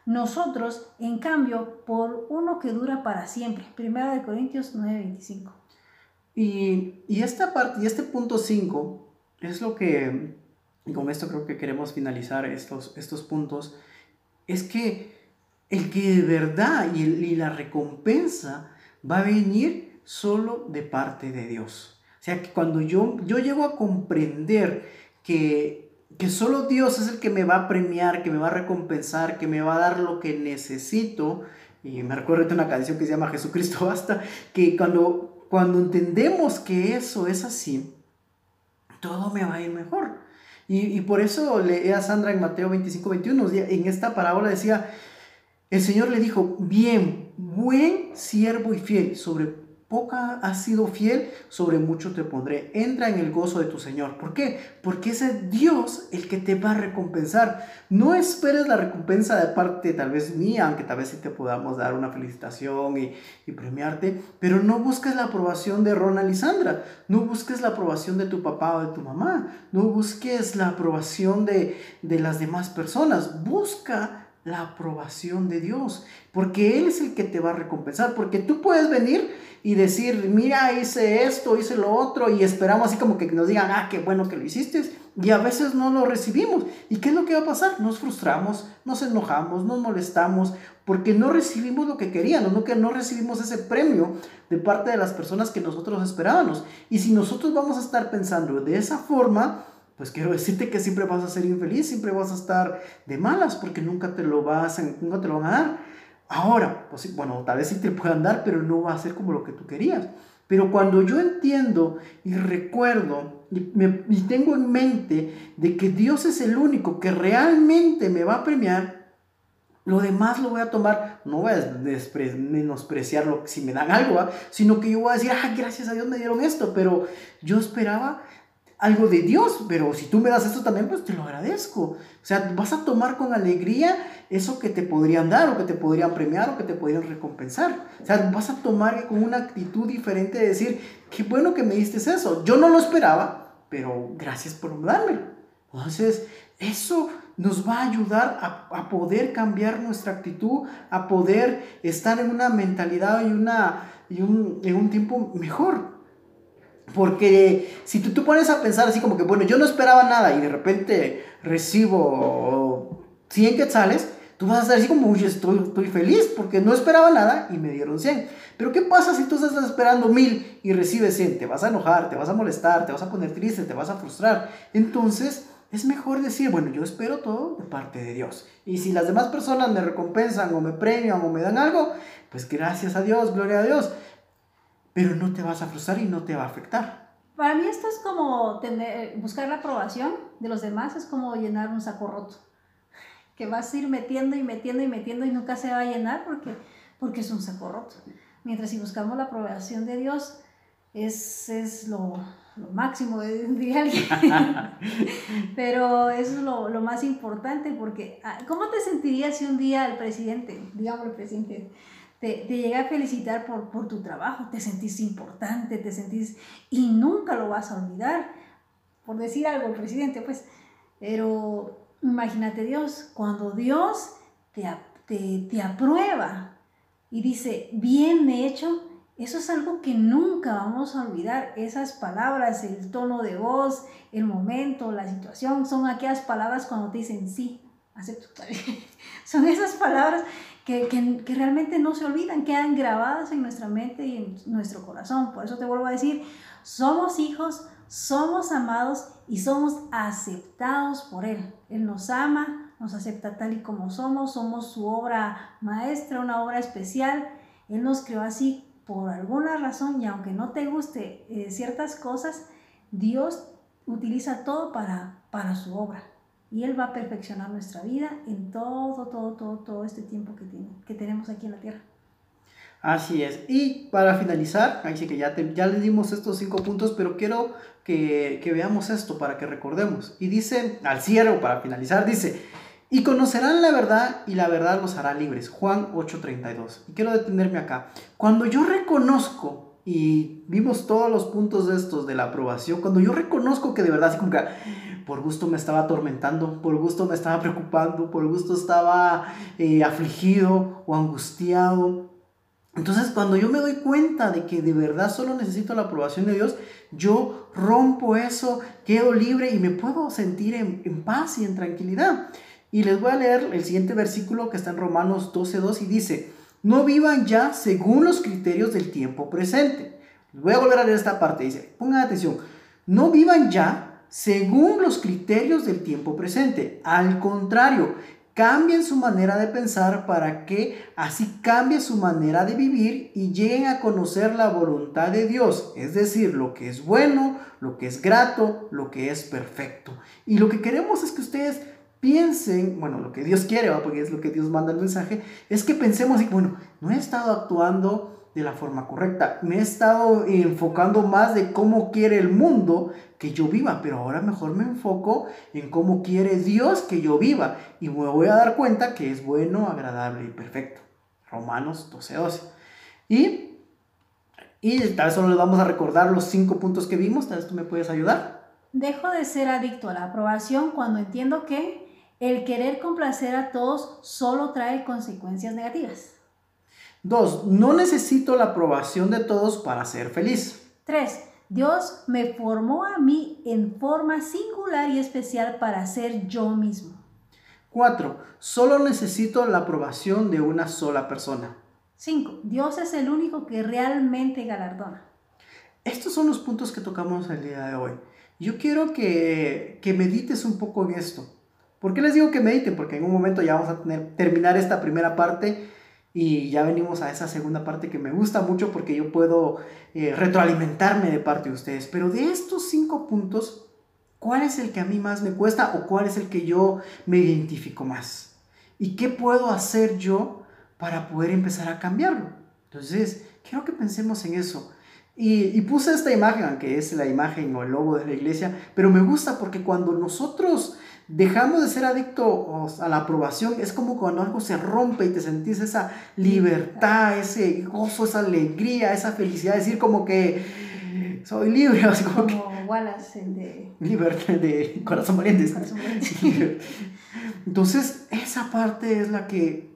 Nosotros, en cambio, por uno que dura para siempre. Primera de Corintios 9:25. Y, y esta parte, y este punto 5 es lo que, y con esto creo que queremos finalizar estos, estos puntos, es que el que de verdad y, y la recompensa va a venir solo de parte de Dios. O sea que cuando yo, yo llego a comprender que, que solo Dios es el que me va a premiar, que me va a recompensar, que me va a dar lo que necesito. Y me recuerdo una canción que se llama Jesucristo Basta, que cuando, cuando entendemos que eso es así, todo me va a ir mejor. Y, y por eso leía a Sandra en Mateo 25, 21, en esta parábola decía, el Señor le dijo, bien, buen siervo y fiel, sobre poca has sido fiel, sobre mucho te pondré. Entra en el gozo de tu Señor. ¿Por qué? Porque es Dios el que te va a recompensar. No esperes la recompensa de parte tal vez mía, aunque tal vez sí te podamos dar una felicitación y, y premiarte, pero no busques la aprobación de Ronald y Sandra. No busques la aprobación de tu papá o de tu mamá. No busques la aprobación de, de las demás personas. Busca la aprobación de Dios, porque Él es el que te va a recompensar, porque tú puedes venir y decir, mira, hice esto, hice lo otro, y esperamos así como que nos digan, ah, qué bueno que lo hiciste, y a veces no lo recibimos. ¿Y qué es lo que va a pasar? Nos frustramos, nos enojamos, nos molestamos, porque no recibimos lo que queríamos, no que no recibimos ese premio de parte de las personas que nosotros esperábamos. Y si nosotros vamos a estar pensando de esa forma, pues quiero decirte que siempre vas a ser infeliz, siempre vas a estar de malas porque nunca te lo vas a, nunca te lo van a dar. Ahora, pues bueno, tal vez sí te puedan dar, pero no va a ser como lo que tú querías. Pero cuando yo entiendo y recuerdo y, y tengo en mente de que Dios es el único que realmente me va a premiar, lo demás lo voy a tomar, no voy a menospreciarlo si me dan algo, sino que yo voy a decir, ah, gracias a Dios me dieron esto, pero yo esperaba algo de Dios, pero si tú me das esto también, pues te lo agradezco. O sea, vas a tomar con alegría eso que te podrían dar o que te podrían premiar o que te podrían recompensar. O sea, vas a tomar con una actitud diferente de decir, qué bueno que me diste eso. Yo no lo esperaba, pero gracias por dármelo. Entonces, eso nos va a ayudar a, a, poder cambiar nuestra actitud, a poder estar en una mentalidad y, una, y un, en un tiempo mejor. Porque si tú te pones a pensar así como que, bueno, yo no esperaba nada y de repente recibo 100 quetzales, tú vas a estar así como, uy, estoy, estoy feliz porque no esperaba nada y me dieron 100. Pero ¿qué pasa si tú estás esperando 1000 y recibes 100? Te vas a enojar, te vas a molestar, te vas a poner triste, te vas a frustrar. Entonces, es mejor decir, bueno, yo espero todo de parte de Dios. Y si las demás personas me recompensan o me premian o me dan algo, pues gracias a Dios, gloria a Dios. Pero no te vas a frustrar y no te va a afectar. Para mí esto es como tener, buscar la aprobación de los demás, es como llenar un saco roto, que vas a ir metiendo y metiendo y metiendo y nunca se va a llenar porque, porque es un saco roto. Mientras si buscamos la aprobación de Dios, es, es lo, lo máximo, diría alguien. Pero eso es lo, lo, más importante porque, ah, ¿cómo te sentirías si un día el presidente, digamos el presidente, te, te llega a felicitar por, por tu trabajo? Te sentís importante, te sentís... y nunca lo vas a olvidar, por decir algo el presidente, pues. Pero imagínate Dios, cuando Dios te, te, te aprueba y dice, bien hecho, eso es algo que nunca vamos a olvidar. Esas palabras, el tono de voz, el momento, la situación, son aquellas palabras cuando te dicen sí, acepto. son esas palabras que, que, que, realmente no se olvidan, quedan grabadas en nuestra mente y en nuestro corazón. Por eso te vuelvo a decir, somos hijos, somos amados y somos aceptados por Él. Él nos ama, nos acepta tal y como somos, somos su obra maestra, una obra especial. Él nos creó así por alguna razón y aunque no te guste eh, ciertas cosas, Dios utiliza todo para, para su obra. Y Él va a perfeccionar nuestra vida en todo, todo, todo, todo este tiempo que, tiene, que tenemos aquí en la tierra. Así es. Y para finalizar, así que ya, te, ya le dimos estos cinco puntos, pero quiero que, que veamos esto para que recordemos. Y dice, al cierre, para finalizar, dice, y conocerán la verdad y la verdad los hará libres. Juan 8:32. Y quiero detenerme acá. Cuando yo reconozco, y vimos todos los puntos de estos de la aprobación, cuando yo reconozco que de verdad, así como que por gusto me estaba atormentando, por gusto me estaba preocupando, por gusto estaba eh, afligido o angustiado. Entonces cuando yo me doy cuenta de que de verdad solo necesito la aprobación de Dios, yo rompo eso, quedo libre y me puedo sentir en, en paz y en tranquilidad. Y les voy a leer el siguiente versículo que está en Romanos 12.2 y dice, no vivan ya según los criterios del tiempo presente. Voy a volver a leer esta parte. Dice, pongan atención, no vivan ya según los criterios del tiempo presente. Al contrario, cambien su manera de pensar para que así cambie su manera de vivir y lleguen a conocer la voluntad de Dios, es decir, lo que es bueno, lo que es grato, lo que es perfecto. Y lo que queremos es que ustedes piensen, bueno, lo que Dios quiere, porque es lo que Dios manda el mensaje, es que pensemos y bueno, no he estado actuando de la forma correcta, me he estado enfocando más de cómo quiere el mundo que yo viva, pero ahora mejor me enfoco en cómo quiere Dios que yo viva y me voy a dar cuenta que es bueno, agradable y perfecto. Romanos 12, 12. Y, y tal vez solo les vamos a recordar los cinco puntos que vimos, tal vez tú me puedes ayudar. Dejo de ser adicto a la aprobación cuando entiendo que el querer complacer a todos solo trae consecuencias negativas. 2. No necesito la aprobación de todos para ser feliz. 3. Dios me formó a mí en forma singular y especial para ser yo mismo. 4. Solo necesito la aprobación de una sola persona. 5. Dios es el único que realmente galardona. Estos son los puntos que tocamos el día de hoy. Yo quiero que, que medites un poco en esto. ¿Por qué les digo que mediten? Porque en un momento ya vamos a tener, terminar esta primera parte y ya venimos a esa segunda parte que me gusta mucho porque yo puedo eh, retroalimentarme de parte de ustedes. Pero de estos cinco puntos, ¿cuál es el que a mí más me cuesta o cuál es el que yo me identifico más? ¿Y qué puedo hacer yo para poder empezar a cambiarlo? Entonces, quiero que pensemos en eso. Y, y, puse esta imagen, que es la imagen o el logo de la iglesia, pero me gusta porque cuando nosotros dejamos de ser adictos a la aprobación, es como cuando algo se rompe y te sentís esa libertad, ese gozo, esa alegría, esa felicidad, decir como que soy libre, como, como Wallace, el de... Libertad de Corazón Valiente. Entonces, esa parte es la que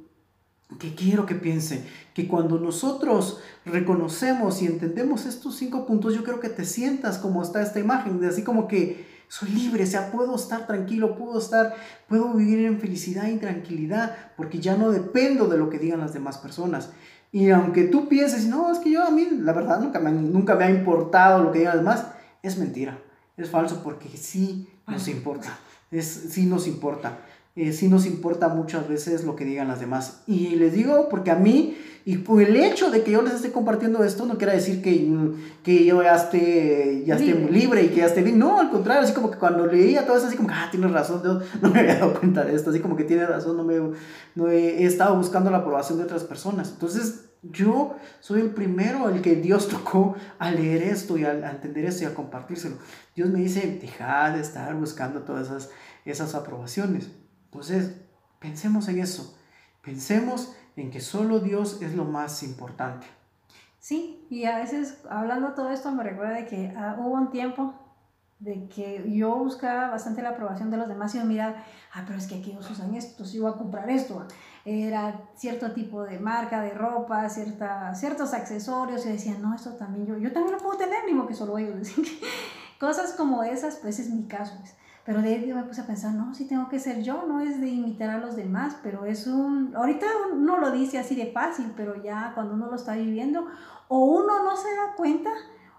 que quiero que piensen, que cuando nosotros reconocemos y entendemos estos cinco puntos, yo creo que te sientas como está esta imagen, de así como que soy libre, o sea, puedo estar tranquilo, puedo estar, puedo vivir en felicidad y tranquilidad, porque ya no dependo de lo que digan las demás personas. Y aunque tú pienses, no, es que yo a mí, la verdad, nunca me, nunca me ha importado lo que digan los demás, es mentira, es falso, porque sí nos importa, es, sí nos importa. Eh, sí nos importa muchas veces lo que digan las demás. Y les digo porque a mí, y el hecho de que yo les esté compartiendo esto, no quiere decir que, que yo ya esté, ya esté libre. libre y que ya esté bien. No, al contrario, así como que cuando leía todo eso, así como que, ah, tienes razón, yo no me había dado cuenta de esto, así como que tiene razón, no, me, no he, he estado buscando la aprobación de otras personas. Entonces, yo soy el primero el que Dios tocó a leer esto y a, a, entender esto y a compartírselo. Dios me dice, deja de estar buscando todas esas, esas aprobaciones. Entonces, pensemos en eso. Pensemos en que solo Dios es lo más importante. Sí, y a veces hablando todo esto me recuerda de que uh, hubo un tiempo de que yo buscaba bastante la aprobación de los demás y yo miraba, ah, pero es que aquellos usan esto, yo iba a comprar esto. Era cierto tipo de marca de ropa, cierta, ciertos accesorios y decía, no, esto también yo, yo también lo puedo tener, ni que solo ellos. Cosas como esas, pues es mi caso. Pues. Pero de ahí me puse a pensar, no, si tengo que ser yo, no es de imitar a los demás, pero es un, ahorita uno lo dice así de fácil, pero ya cuando uno lo está viviendo, o uno no se da cuenta,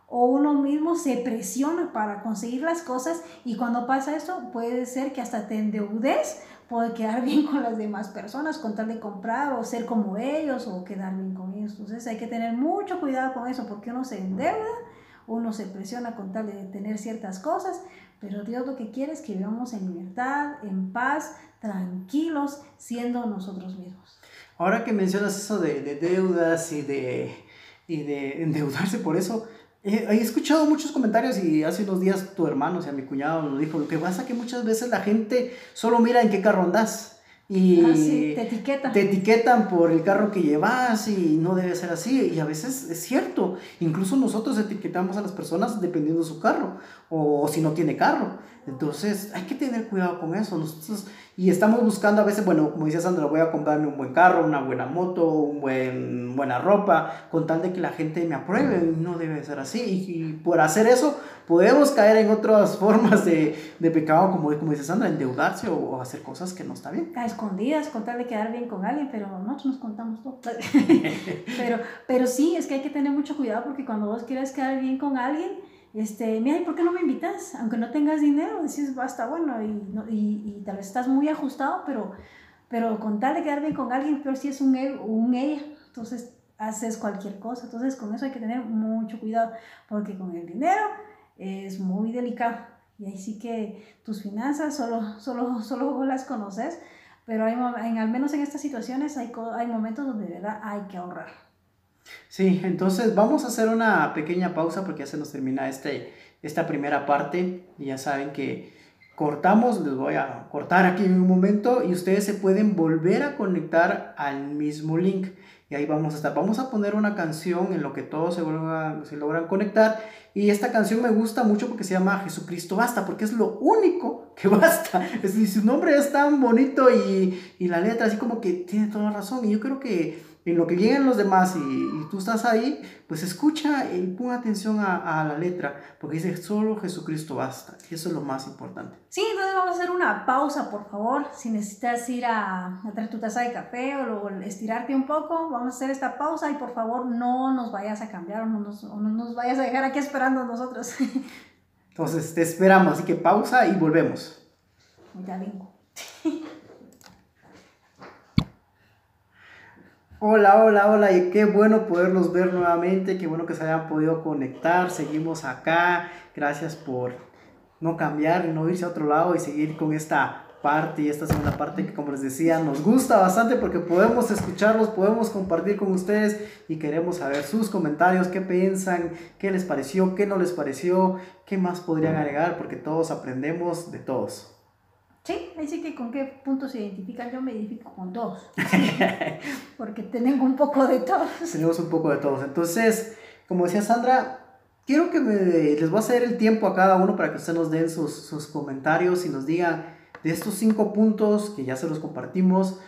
o uno mismo se presiona para conseguir las cosas y cuando pasa eso puede ser que hasta te endeudes por quedar bien con las demás personas, con tal de comprar o ser como ellos o quedar bien con ellos. Entonces hay que tener mucho cuidado con eso porque uno se endeuda, uno se presiona con tal de tener ciertas cosas, pero Dios lo que quiere es que vivamos en libertad, en paz, tranquilos, siendo nosotros mismos. Ahora que mencionas eso de, de deudas y de, y de endeudarse por eso, eh, he escuchado muchos comentarios y hace unos días tu hermano, o sea, mi cuñado, lo dijo, lo que pasa es que muchas veces la gente solo mira en qué carro andas y ah, sí, te etiquetan. Te etiquetan por el carro que llevas y no debe ser así. Y a veces es cierto. Incluso nosotros etiquetamos a las personas dependiendo de su carro o, si no tiene carro. Entonces hay que tener cuidado con eso. Nosotros, y estamos buscando a veces, bueno, como decía Sandra, voy a comprarme un buen carro, una buena moto, un buen, buena ropa, con tal de que la gente me apruebe. No debe ser así. Y, y por hacer eso, podemos caer en otras formas de, de pecado, como, como dice Sandra, endeudarse o, o, hacer cosas que no está bien. A escondidas, con tal de quedar bien con alguien, pero nosotros nos contamos todo. pero, pero sí, es que hay que tener mucho cuidado porque cuando vos quieres quedar bien con alguien, este, mira, ¿y por qué no me invitas? Aunque no tengas dinero, decís, basta, bueno, y, y, y, tal vez estás muy ajustado, pero, pero con tal de quedar bien con alguien, pero si es un él un ella, entonces haces cualquier cosa. Entonces con eso hay que tener mucho cuidado, porque con el dinero es muy delicado. Y ahí sí que tus finanzas solo, solo, solo las conoces, pero hay, en, al menos en estas situaciones hay, hay momentos donde de verdad hay que ahorrar. Sí, entonces vamos a hacer una pequeña pausa porque ya se nos termina este, esta primera parte y ya saben que cortamos, les voy a cortar aquí en un momento y ustedes se pueden volver a conectar al mismo link y ahí vamos a estar. Vamos a poner una canción en lo que todos se, vuelvan, se logran conectar. Y esta canción me gusta mucho porque se llama Jesucristo Basta, porque es lo único que basta. Es decir, su nombre es tan bonito y, y la letra así como que tiene toda razón. Y yo creo que en lo que lleguen los demás y, y, tú estás ahí, pues escucha y pon atención a, a, la letra, porque dice solo Jesucristo basta, y eso es lo más importante. Sí, entonces vamos a hacer una pausa, por favor, si necesitas ir a, a traer tu taza de café o, o, estirarte un poco, vamos a hacer esta pausa y por favor no nos vayas a cambiar o no nos, o no nos vayas a dejar aquí esperando nosotros. Entonces te esperamos, así que pausa y volvemos. Ya vengo. Hola, hola, hola, y qué bueno poderlos ver nuevamente, qué bueno que se hayan podido conectar, seguimos acá, gracias por no cambiar y no irse a otro lado y seguir con esta parte y esta segunda parte que como les decía nos gusta bastante porque podemos escucharlos, podemos compartir con ustedes y queremos saber sus comentarios, qué piensan, qué les pareció, qué no les pareció, qué más podrían agregar porque todos aprendemos de todos. Sí, ahí sí que con qué puntos se identifican, yo me identifico con todos, porque tenemos un poco de todos. Tenemos un poco de todos. Entonces, como decía Sandra, quiero que me, les voy a hacer el tiempo a cada uno para que ustedes nos den sus, sus comentarios y nos digan de estos cinco puntos que ya se los compartimos,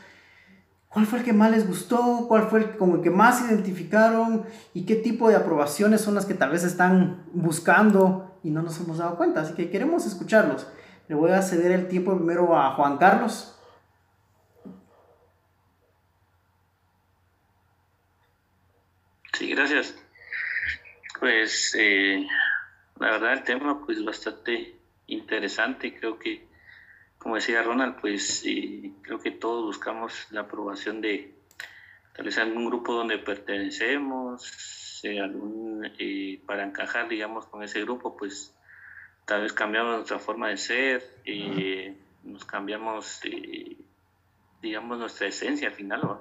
¿Cuál fue el que más les gustó? ¿Cuál fue el como el que más identificaron? ¿Y qué tipo de aprobaciones son las que tal vez están buscando y no nos hemos dado cuenta? Así que queremos escucharlos. Le voy a ceder el tiempo primero a Juan Carlos. Sí, gracias. Pues eh, la verdad el tema pues bastante interesante. Creo que como decía Ronald, pues creo que todos buscamos la aprobación de tal vez algún grupo donde pertenecemos, algún, eh, para encajar, digamos, con ese grupo, pues tal vez cambiamos nuestra forma de ser, eh, nos cambiamos, eh, digamos, nuestra esencia al final.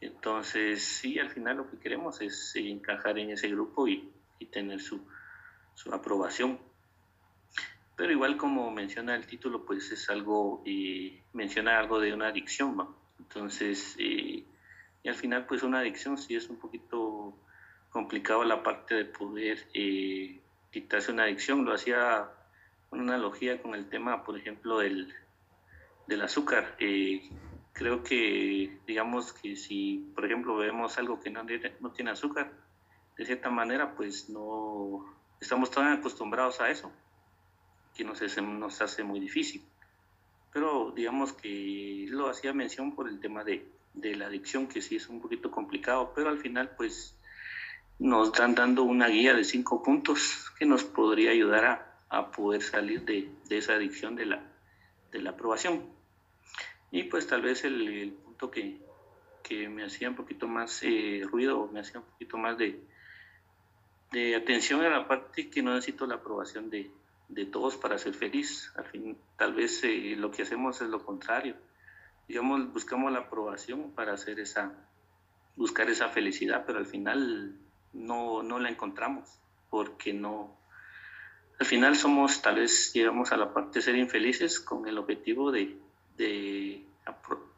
Entonces, sí, al final lo que queremos es encajar en ese grupo y, y tener su, su aprobación. Pero igual como menciona el título, pues es algo, eh, menciona algo de una adicción, ¿va? Entonces, eh, y al final pues una adicción sí es un poquito complicado la parte de poder eh, quitarse una adicción. Lo hacía una analogía con el tema, por ejemplo, del, del azúcar. Eh, creo que, digamos que si, por ejemplo, vemos algo que no, no tiene azúcar, de cierta manera, pues no estamos tan acostumbrados a eso que nos, nos hace muy difícil. Pero digamos que lo hacía mención por el tema de, de la adicción, que sí es un poquito complicado, pero al final pues nos están dando una guía de cinco puntos que nos podría ayudar a, a poder salir de, de, esa adicción de la, de la aprobación. Y pues tal vez el, el punto que, que, me hacía un poquito más eh, ruido, me hacía un poquito más de, de atención a la parte que no necesito la aprobación de, de todos para ser feliz. Al fin, tal vez eh, lo que hacemos es lo contrario. Digamos, buscamos la aprobación para hacer esa, buscar esa felicidad, pero al final no, no la encontramos, porque no, al final somos, tal vez llegamos a la parte de ser infelices con el objetivo de, de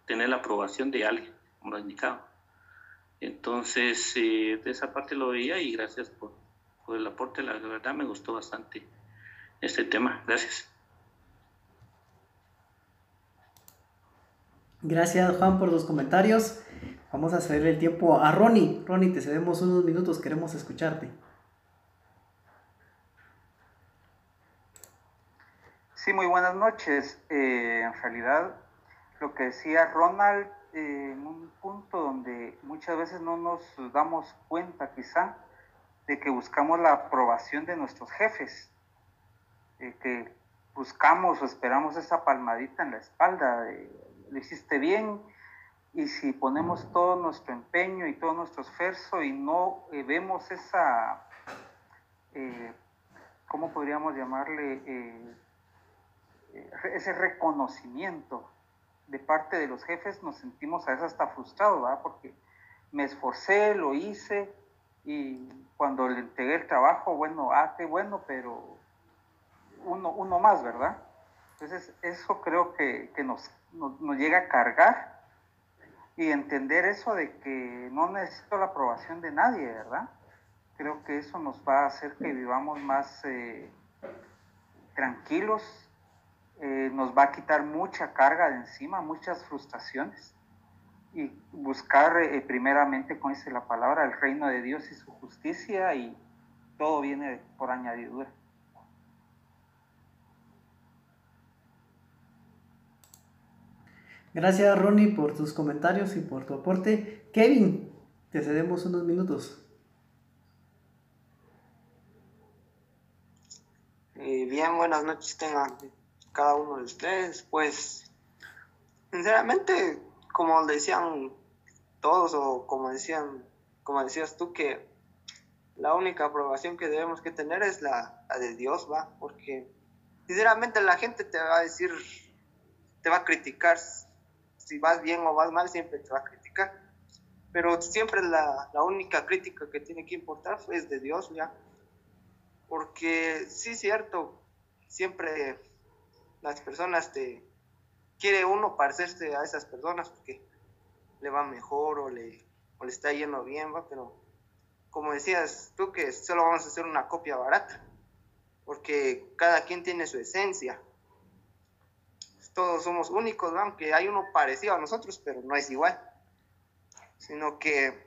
tener la aprobación de alguien, como lo indicado. Entonces, eh, de esa parte lo veía y gracias por, por el aporte, la verdad me gustó bastante este tema. Gracias. Gracias Juan por los comentarios. Vamos a cederle el tiempo a Ronnie. Ronnie, te cedemos unos minutos, queremos escucharte. Sí, muy buenas noches. Eh, en realidad, lo que decía Ronald, eh, en un punto donde muchas veces no nos damos cuenta quizá de que buscamos la aprobación de nuestros jefes eh, que buscamos o esperamos esa palmadita en la espalda, lo hiciste bien, y si ponemos todo nuestro empeño y todo nuestro esfuerzo y no eh, vemos esa, eh, ¿cómo podríamos llamarle? Eh, ese reconocimiento de parte de los jefes, nos sentimos a veces hasta frustrados, ¿verdad? Porque me esforcé, lo hice y cuando le entregué el trabajo, bueno, ah, bueno, pero uno, uno más, ¿verdad? Entonces, eso creo que, que nos, nos, nos, llega a cargar y entender eso de que no necesito la aprobación de nadie, ¿verdad? Creo que eso nos va a hacer que vivamos más eh, tranquilos, eh, nos va a quitar mucha carga de encima, muchas frustraciones y buscar eh, primeramente, como dice la palabra, el reino de Dios y su justicia y todo viene por añadidura. Gracias Ronnie por tus comentarios y por tu aporte. Kevin, te cedemos unos minutos. Eh, bien, buenas noches tengan cada uno de ustedes. Pues, sinceramente, como decían todos o como decían, como decías tú, que la única aprobación que debemos que tener es la, la de Dios, va, porque sinceramente la gente te va a decir, te va a criticar si vas bien o vas mal, siempre te va a criticar. Pero siempre la, la única crítica que tiene que importar es de Dios, ¿ya? Porque sí es cierto, siempre las personas te... Quiere uno parecerse a esas personas porque le va mejor o le, o le está yendo bien, ¿va? Pero como decías tú que solo vamos a hacer una copia barata, porque cada quien tiene su esencia. Todos somos únicos, aunque hay uno parecido a nosotros, pero no es igual. Sino que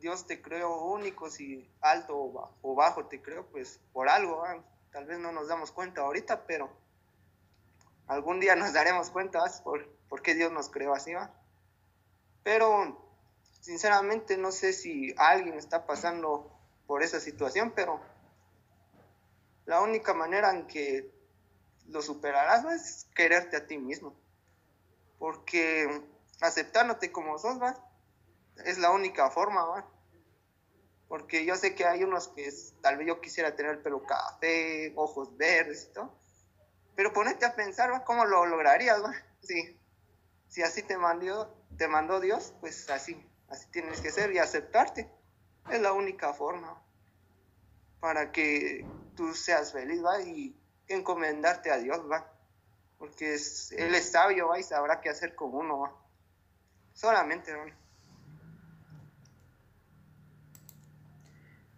Dios te creó único, si alto o bajo te creó, pues por algo, tal vez no nos damos cuenta ahorita, pero algún día nos daremos cuenta por, por qué Dios nos creó así, ¿va? Pero sinceramente no sé si alguien está pasando por esa situación, pero la única manera en que lo superarás es quererte a ti mismo. Porque aceptándote como sos, ¿va? es la única forma, ¿va? Porque yo sé que hay unos que tal vez yo quisiera tener el pelo café, ojos verdes y todo. Pero ponete a pensar, ¿va? ¿Cómo lo lograrías, va? Sí. Si así te mandó, te Dios, pues así, así tienes que ser y aceptarte. Es la única forma para que tú seas feliz, ¿va? Y encomendarte a Dios, ¿va? Porque es, Él es sabio, ¿va? Y sabrá qué hacer con uno, ¿va? Solamente, ¿va?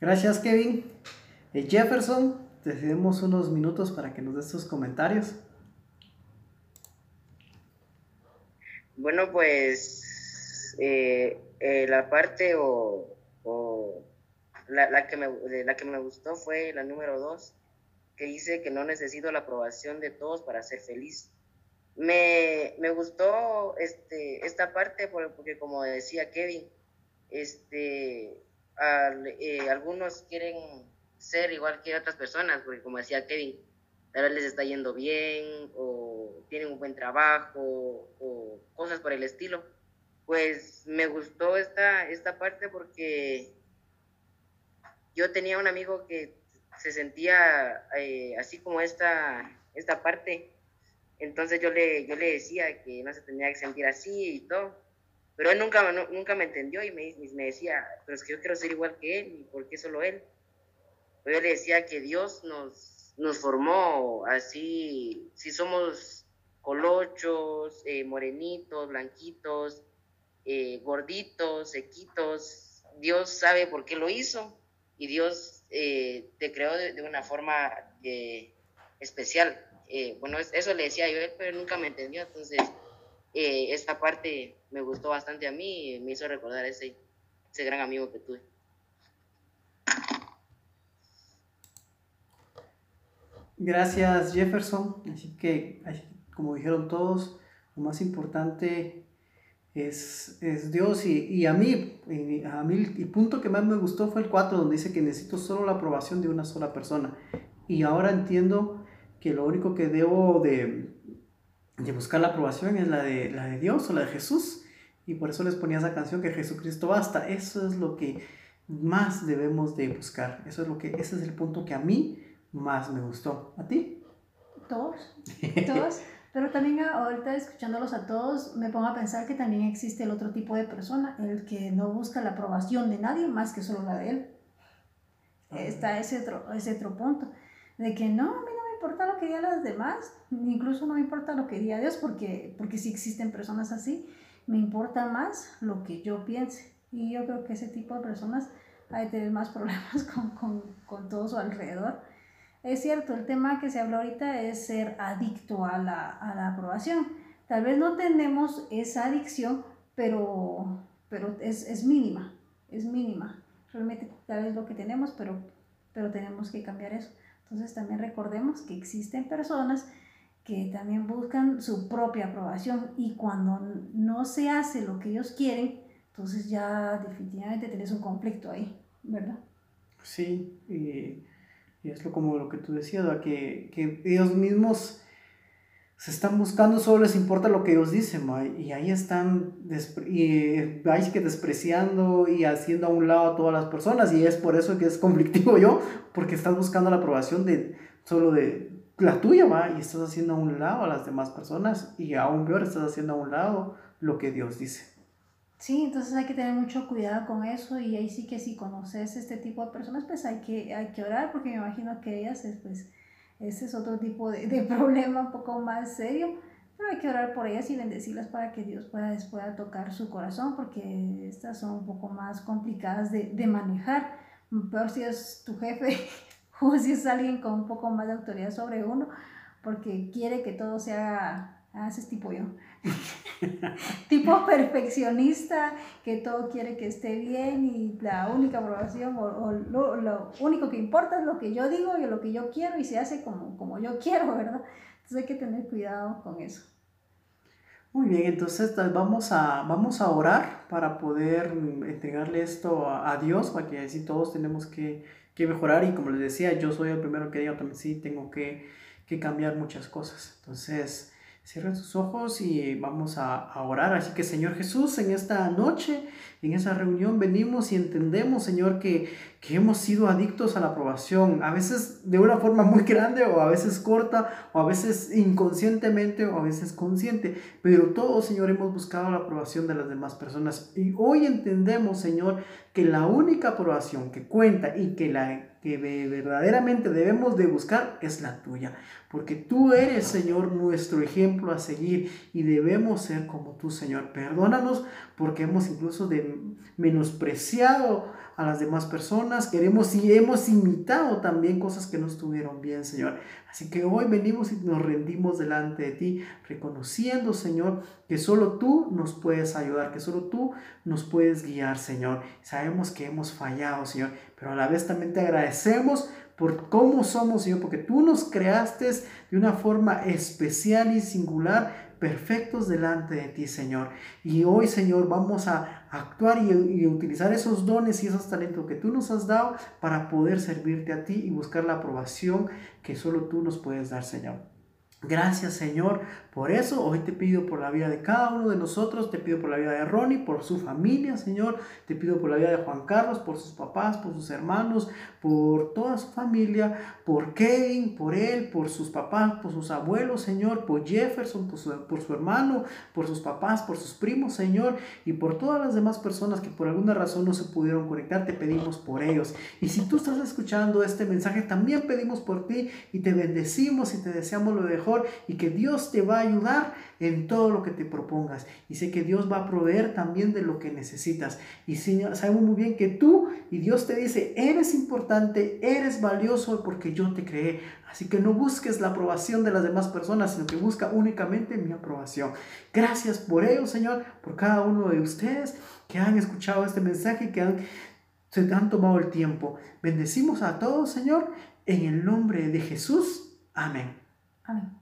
Gracias, Kevin. Eh, Jefferson, te cedemos unos minutos para que nos des tus comentarios. Bueno, pues eh, eh, la parte o, la, que me, la que me gustó fue la número dos, que dice que no necesito la aprobación de todos para ser feliz. Me, gustó este, esta parte porque como decía Kevin, este, eh, algunos quieren ser igual que otras personas, porque como decía Kevin, tal vez les está yendo bien o tienen un buen trabajo o cosas por el estilo. Pues me gustó esta, esta parte porque yo tenía un amigo que se sentía eh, así como esta, esta parte. Entonces yo le, yo le decía que no se tenía que sentir así y todo. Pero él nunca, nunca me entendió y me, me decía, pero es que yo quiero ser igual que él, ¿y por qué solo él? Pero yo le decía que Dios nos, nos formó así, si somos colochos, eh, morenitos, blanquitos, eh, gorditos, sequitos, Dios sabe por qué lo hizo y Dios eh, te creó de, una forma especial. bueno, eso le decía yo pero nunca me entendió, entonces esta parte me gustó bastante a mí y me hizo recordar ese, ese gran amigo que tuve. Gracias Jefferson. Así que, como dijeron todos, lo más importante es, es Dios y, y, a mí, a mí el punto que más me gustó fue el 4 donde dice que necesito solo la aprobación de una sola persona. Y ahora entiendo que lo único que debo de, de buscar la aprobación es la de, la de Dios o la de Jesús. Y por eso les ponía esa canción que Jesucristo basta. Eso es lo que más debemos de buscar. Eso es lo que, ese es el punto que a mí más me gustó. ¿A ti? Todos. Todos. Pero también ahorita escuchándolos a todos, me pongo a pensar que también existe el otro tipo de persona, el que no busca la aprobación de nadie más que solo la de él. Ah. Está ese otro, ese otro punto, de que no, a mí no me importa lo que digan los demás, incluso no me importa lo que diga Dios, porque, porque sí existen personas así, me importa más lo que yo piense. Y yo creo que ese tipo de personas hay que tener más problemas con, con, con todo su alrededor es cierto, el tema que se habla ahorita es ser adicto a la, a la aprobación. Tal vez no tenemos esa adicción, pero, pero es, es, mínima, es mínima. Realmente tal vez lo que tenemos, pero, pero tenemos que cambiar eso. Entonces también recordemos que existen personas que también buscan su propia aprobación y cuando no se hace lo que ellos quieren, entonces ya definitivamente tienes un conflicto ahí, ¿verdad? Sí, y y es lo, como lo que tú decías, que, que, ellos mismos se están buscando, solo les importa lo que ellos dicen, y ahí están y, ahí que despreciando y haciendo a un lado a todas las personas, y es por eso que es conflictivo yo, porque estás buscando la aprobación de solo de la tuya, ¿va? y estás haciendo a un lado a las demás personas, y aún peor, estás haciendo a un lado lo que Dios dice. Sí, entonces hay que tener mucho cuidado con eso y ahí sí que si conoces este tipo de personas, pues hay que, hay que orar porque me imagino que ellas, pues, ese es otro tipo de, de problema un poco más serio, pero hay que orar por ellas y bendecirlas para que Dios pueda, pueda tocar su corazón porque estas son un poco más complicadas de, de manejar, peor si es tu jefe o si es alguien con un poco más de autoridad sobre uno, porque quiere que todo sea Ah, ese es tipo yo. tipo perfeccionista que todo quiere que esté bien y la única aprobación o, lo, lo, único que importa es lo que yo digo y lo que yo quiero y se hace como, como yo quiero, ¿verdad? Entonces hay que tener cuidado con eso. Muy bien, entonces vamos a, vamos a orar para poder entregarle esto a, Dios, para que así todos tenemos que, que, mejorar y como les decía, yo soy el primero que digo también sí, tengo que, que cambiar muchas cosas. Entonces, Cierren sus ojos y vamos a, orar. Así que Señor Jesús, en esta noche, en esa reunión, venimos y entendemos, Señor, que, que hemos sido adictos a la aprobación. A veces de una forma muy grande o a veces corta o a veces inconscientemente o a veces consciente. Pero todos, Señor, hemos buscado la aprobación de las demás personas. Y hoy entendemos, Señor, que la única aprobación que cuenta y que la que verdaderamente debemos de buscar es la tuya. Porque tú eres, Señor, nuestro ejemplo a seguir y debemos ser como tú, Señor. Perdónanos porque hemos incluso de menospreciado a las demás personas, queremos y hemos imitado también cosas que no estuvieron bien, Señor. Así que hoy venimos y nos rendimos delante de ti, reconociendo, Señor, que solo tú nos puedes ayudar, que solo tú nos puedes guiar, Señor. Sabemos que hemos fallado, Señor, pero a la vez también te agradecemos por cómo somos, Señor, porque tú nos creaste de una forma especial y singular perfectos delante de ti, Señor. Y hoy, Señor, vamos a actuar y, utilizar esos dones y esos talentos que tú nos has dado para poder servirte a ti y buscar la aprobación que solo tú nos puedes dar, Señor. Gracias Señor por eso. Hoy te pido por la vida de cada uno de nosotros. Te pido por la vida de Ronnie, por su familia, Señor. Te pido por la vida de Juan Carlos, por sus papás, por sus hermanos, por toda su familia, por Kevin, por él, por sus papás, por sus abuelos, Señor. Por Jefferson, por su, por su hermano, por sus papás, por sus primos, Señor. Y por todas las demás personas que por alguna razón no se pudieron conectar. Te pedimos por ellos. Y si tú estás escuchando este mensaje, también pedimos por ti y te bendecimos y te deseamos lo mejor y que Dios te va a ayudar en todo lo que te propongas. Y sé que Dios va a proveer también de lo que necesitas. Y sabemos muy bien que tú y Dios te dice, eres importante, eres valioso porque yo te creé. Así que no busques la aprobación de las demás personas, sino que busca únicamente mi aprobación. Gracias por ello, Señor, por cada uno de ustedes que han escuchado este mensaje y que han, se han tomado el tiempo. Bendecimos a todos, Señor, en el nombre de Jesús. Amén. Amén.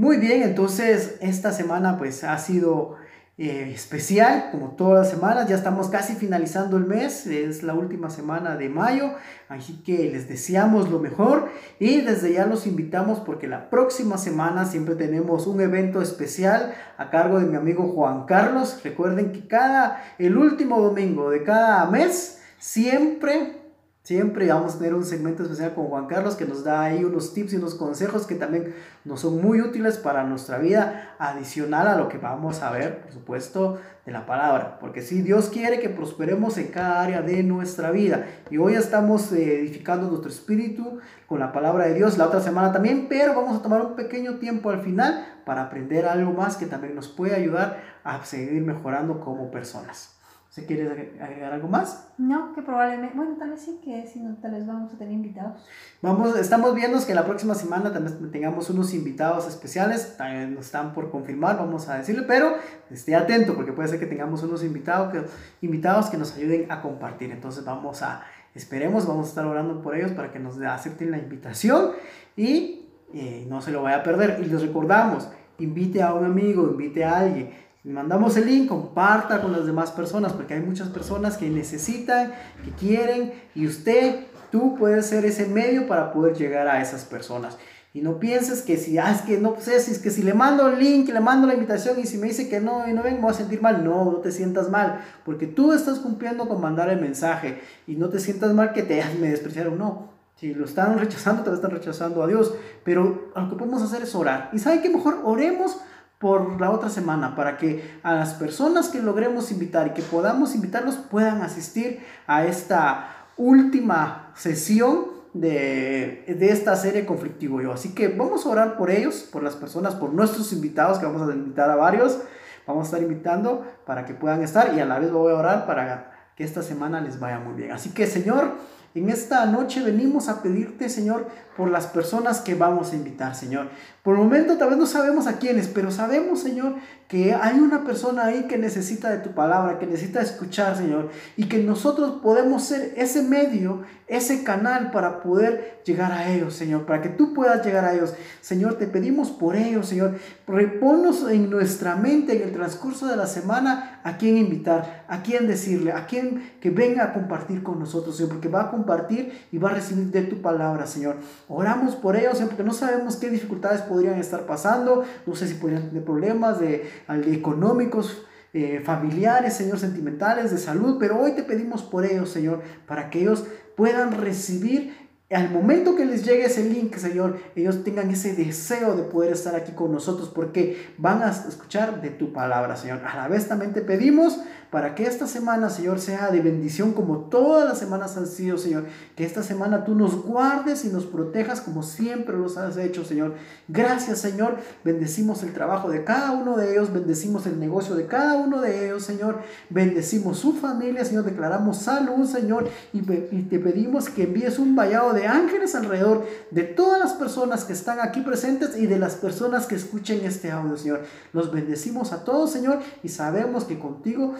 Muy bien, entonces esta semana pues ha sido eh, especial, como todas las semanas, ya estamos casi finalizando el mes, es la última semana de mayo, así que les deseamos lo mejor y desde ya los invitamos porque la próxima semana siempre tenemos un evento especial a cargo de mi amigo Juan Carlos. Recuerden que cada, el último domingo de cada mes, siempre Siempre vamos a tener un segmento especial con Juan Carlos que nos da ahí unos tips y unos consejos que también nos son muy útiles para nuestra vida, adicional a lo que vamos a ver, por supuesto, de la palabra. Porque si Dios quiere que prosperemos en cada área de nuestra vida. Y hoy estamos eh, edificando nuestro espíritu con la palabra de Dios, la otra semana también, pero vamos a tomar un pequeño tiempo al final para aprender algo más que también nos puede ayudar a seguir mejorando como personas. ¿Se quiere agregar algo más? No, que probablemente, bueno, tal vez sí, que si no, tal vez vamos a tener invitados. Vamos, estamos viendo que la próxima semana también tengamos unos invitados especiales, también nos están por confirmar, vamos a decirle, pero esté atento porque puede ser que tengamos unos invitados que, invitados que nos ayuden a compartir. Entonces vamos a, esperemos, vamos a estar orando por ellos para que nos acepten la invitación y eh, no se lo vaya a perder. Y les recordamos, invite a un amigo, invite a alguien mandamos el link, comparta con las demás personas, porque hay muchas personas que necesitan, que quieren, y usted, tú puedes ser ese medio para poder llegar a esas personas. Y no pienses que si, ah, es que no sé, si es que si le mando el link, le mando la invitación y si me dice que no y no ven, me voy a sentir mal. No, no te sientas mal, porque tú estás cumpliendo con mandar el mensaje y no te sientas mal que te me despreciaron. No, si lo están rechazando, te están rechazando a Dios. Pero lo que podemos hacer es orar. Y ¿saben qué? Mejor oremos por la otra semana para que a las personas que logremos invitar y que podamos invitarlos puedan asistir a esta última sesión de, de, esta serie Conflictivo Yo. Así que vamos a orar por ellos, por las personas, por nuestros invitados, que vamos a invitar a varios. Vamos a estar invitando para que puedan estar y a la vez voy a orar para que esta semana les vaya muy bien. Así que Señor, En esta noche venimos a pedirte, Señor, por las personas que vamos a invitar, Señor. Por el momento tal vez no sabemos a quiénes, pero sabemos, Señor, que hay una persona ahí que necesita de tu palabra, que necesita escuchar, Señor, y que nosotros podemos ser ese medio, ese canal para poder llegar a ellos, Señor, para que tú puedas llegar a ellos. Señor, te pedimos por ellos, Señor. Reponos en nuestra mente en el transcurso de la semana a quién invitar, a quién decirle, a quién que venga a compartir con nosotros, Señor, porque va a compartir y va a recibir de tu palabra, Señor. Oramos por ellos, Señor, porque no sabemos qué dificultades podrían estar pasando, no sé si podrían tener problemas de, económicos, eh, familiares, Señor, sentimentales, de salud, pero hoy te pedimos por ellos, Señor, para que ellos puedan recibir al momento que les llegue ese link, Señor, ellos tengan ese deseo de poder estar aquí con nosotros porque van a escuchar de tu palabra, Señor. A la vez también te pedimos para que esta semana, Señor, sea de bendición como todas las semanas han sido, Señor. Que esta semana tú nos guardes y nos protejas como siempre los has hecho, Señor. Gracias, Señor. Bendecimos el trabajo de cada uno de ellos, bendecimos el negocio de cada uno de ellos, Señor. Bendecimos su familia, Señor. Declaramos salud, Señor. Y, te pedimos que envíes un vallado de ángeles alrededor de todas las personas que están aquí presentes y de las personas que escuchen este audio, Señor. Los bendecimos a todos, Señor, y sabemos que contigo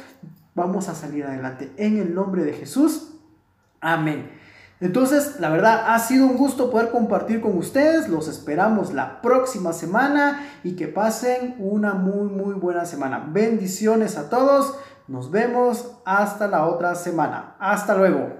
vamos a salir adelante. En el nombre de Jesús. Amén. Entonces, la verdad, ha sido un gusto poder compartir con ustedes. Los esperamos la próxima semana y que pasen una muy, muy buena semana. Bendiciones a todos. Nos vemos hasta la otra semana. Hasta luego.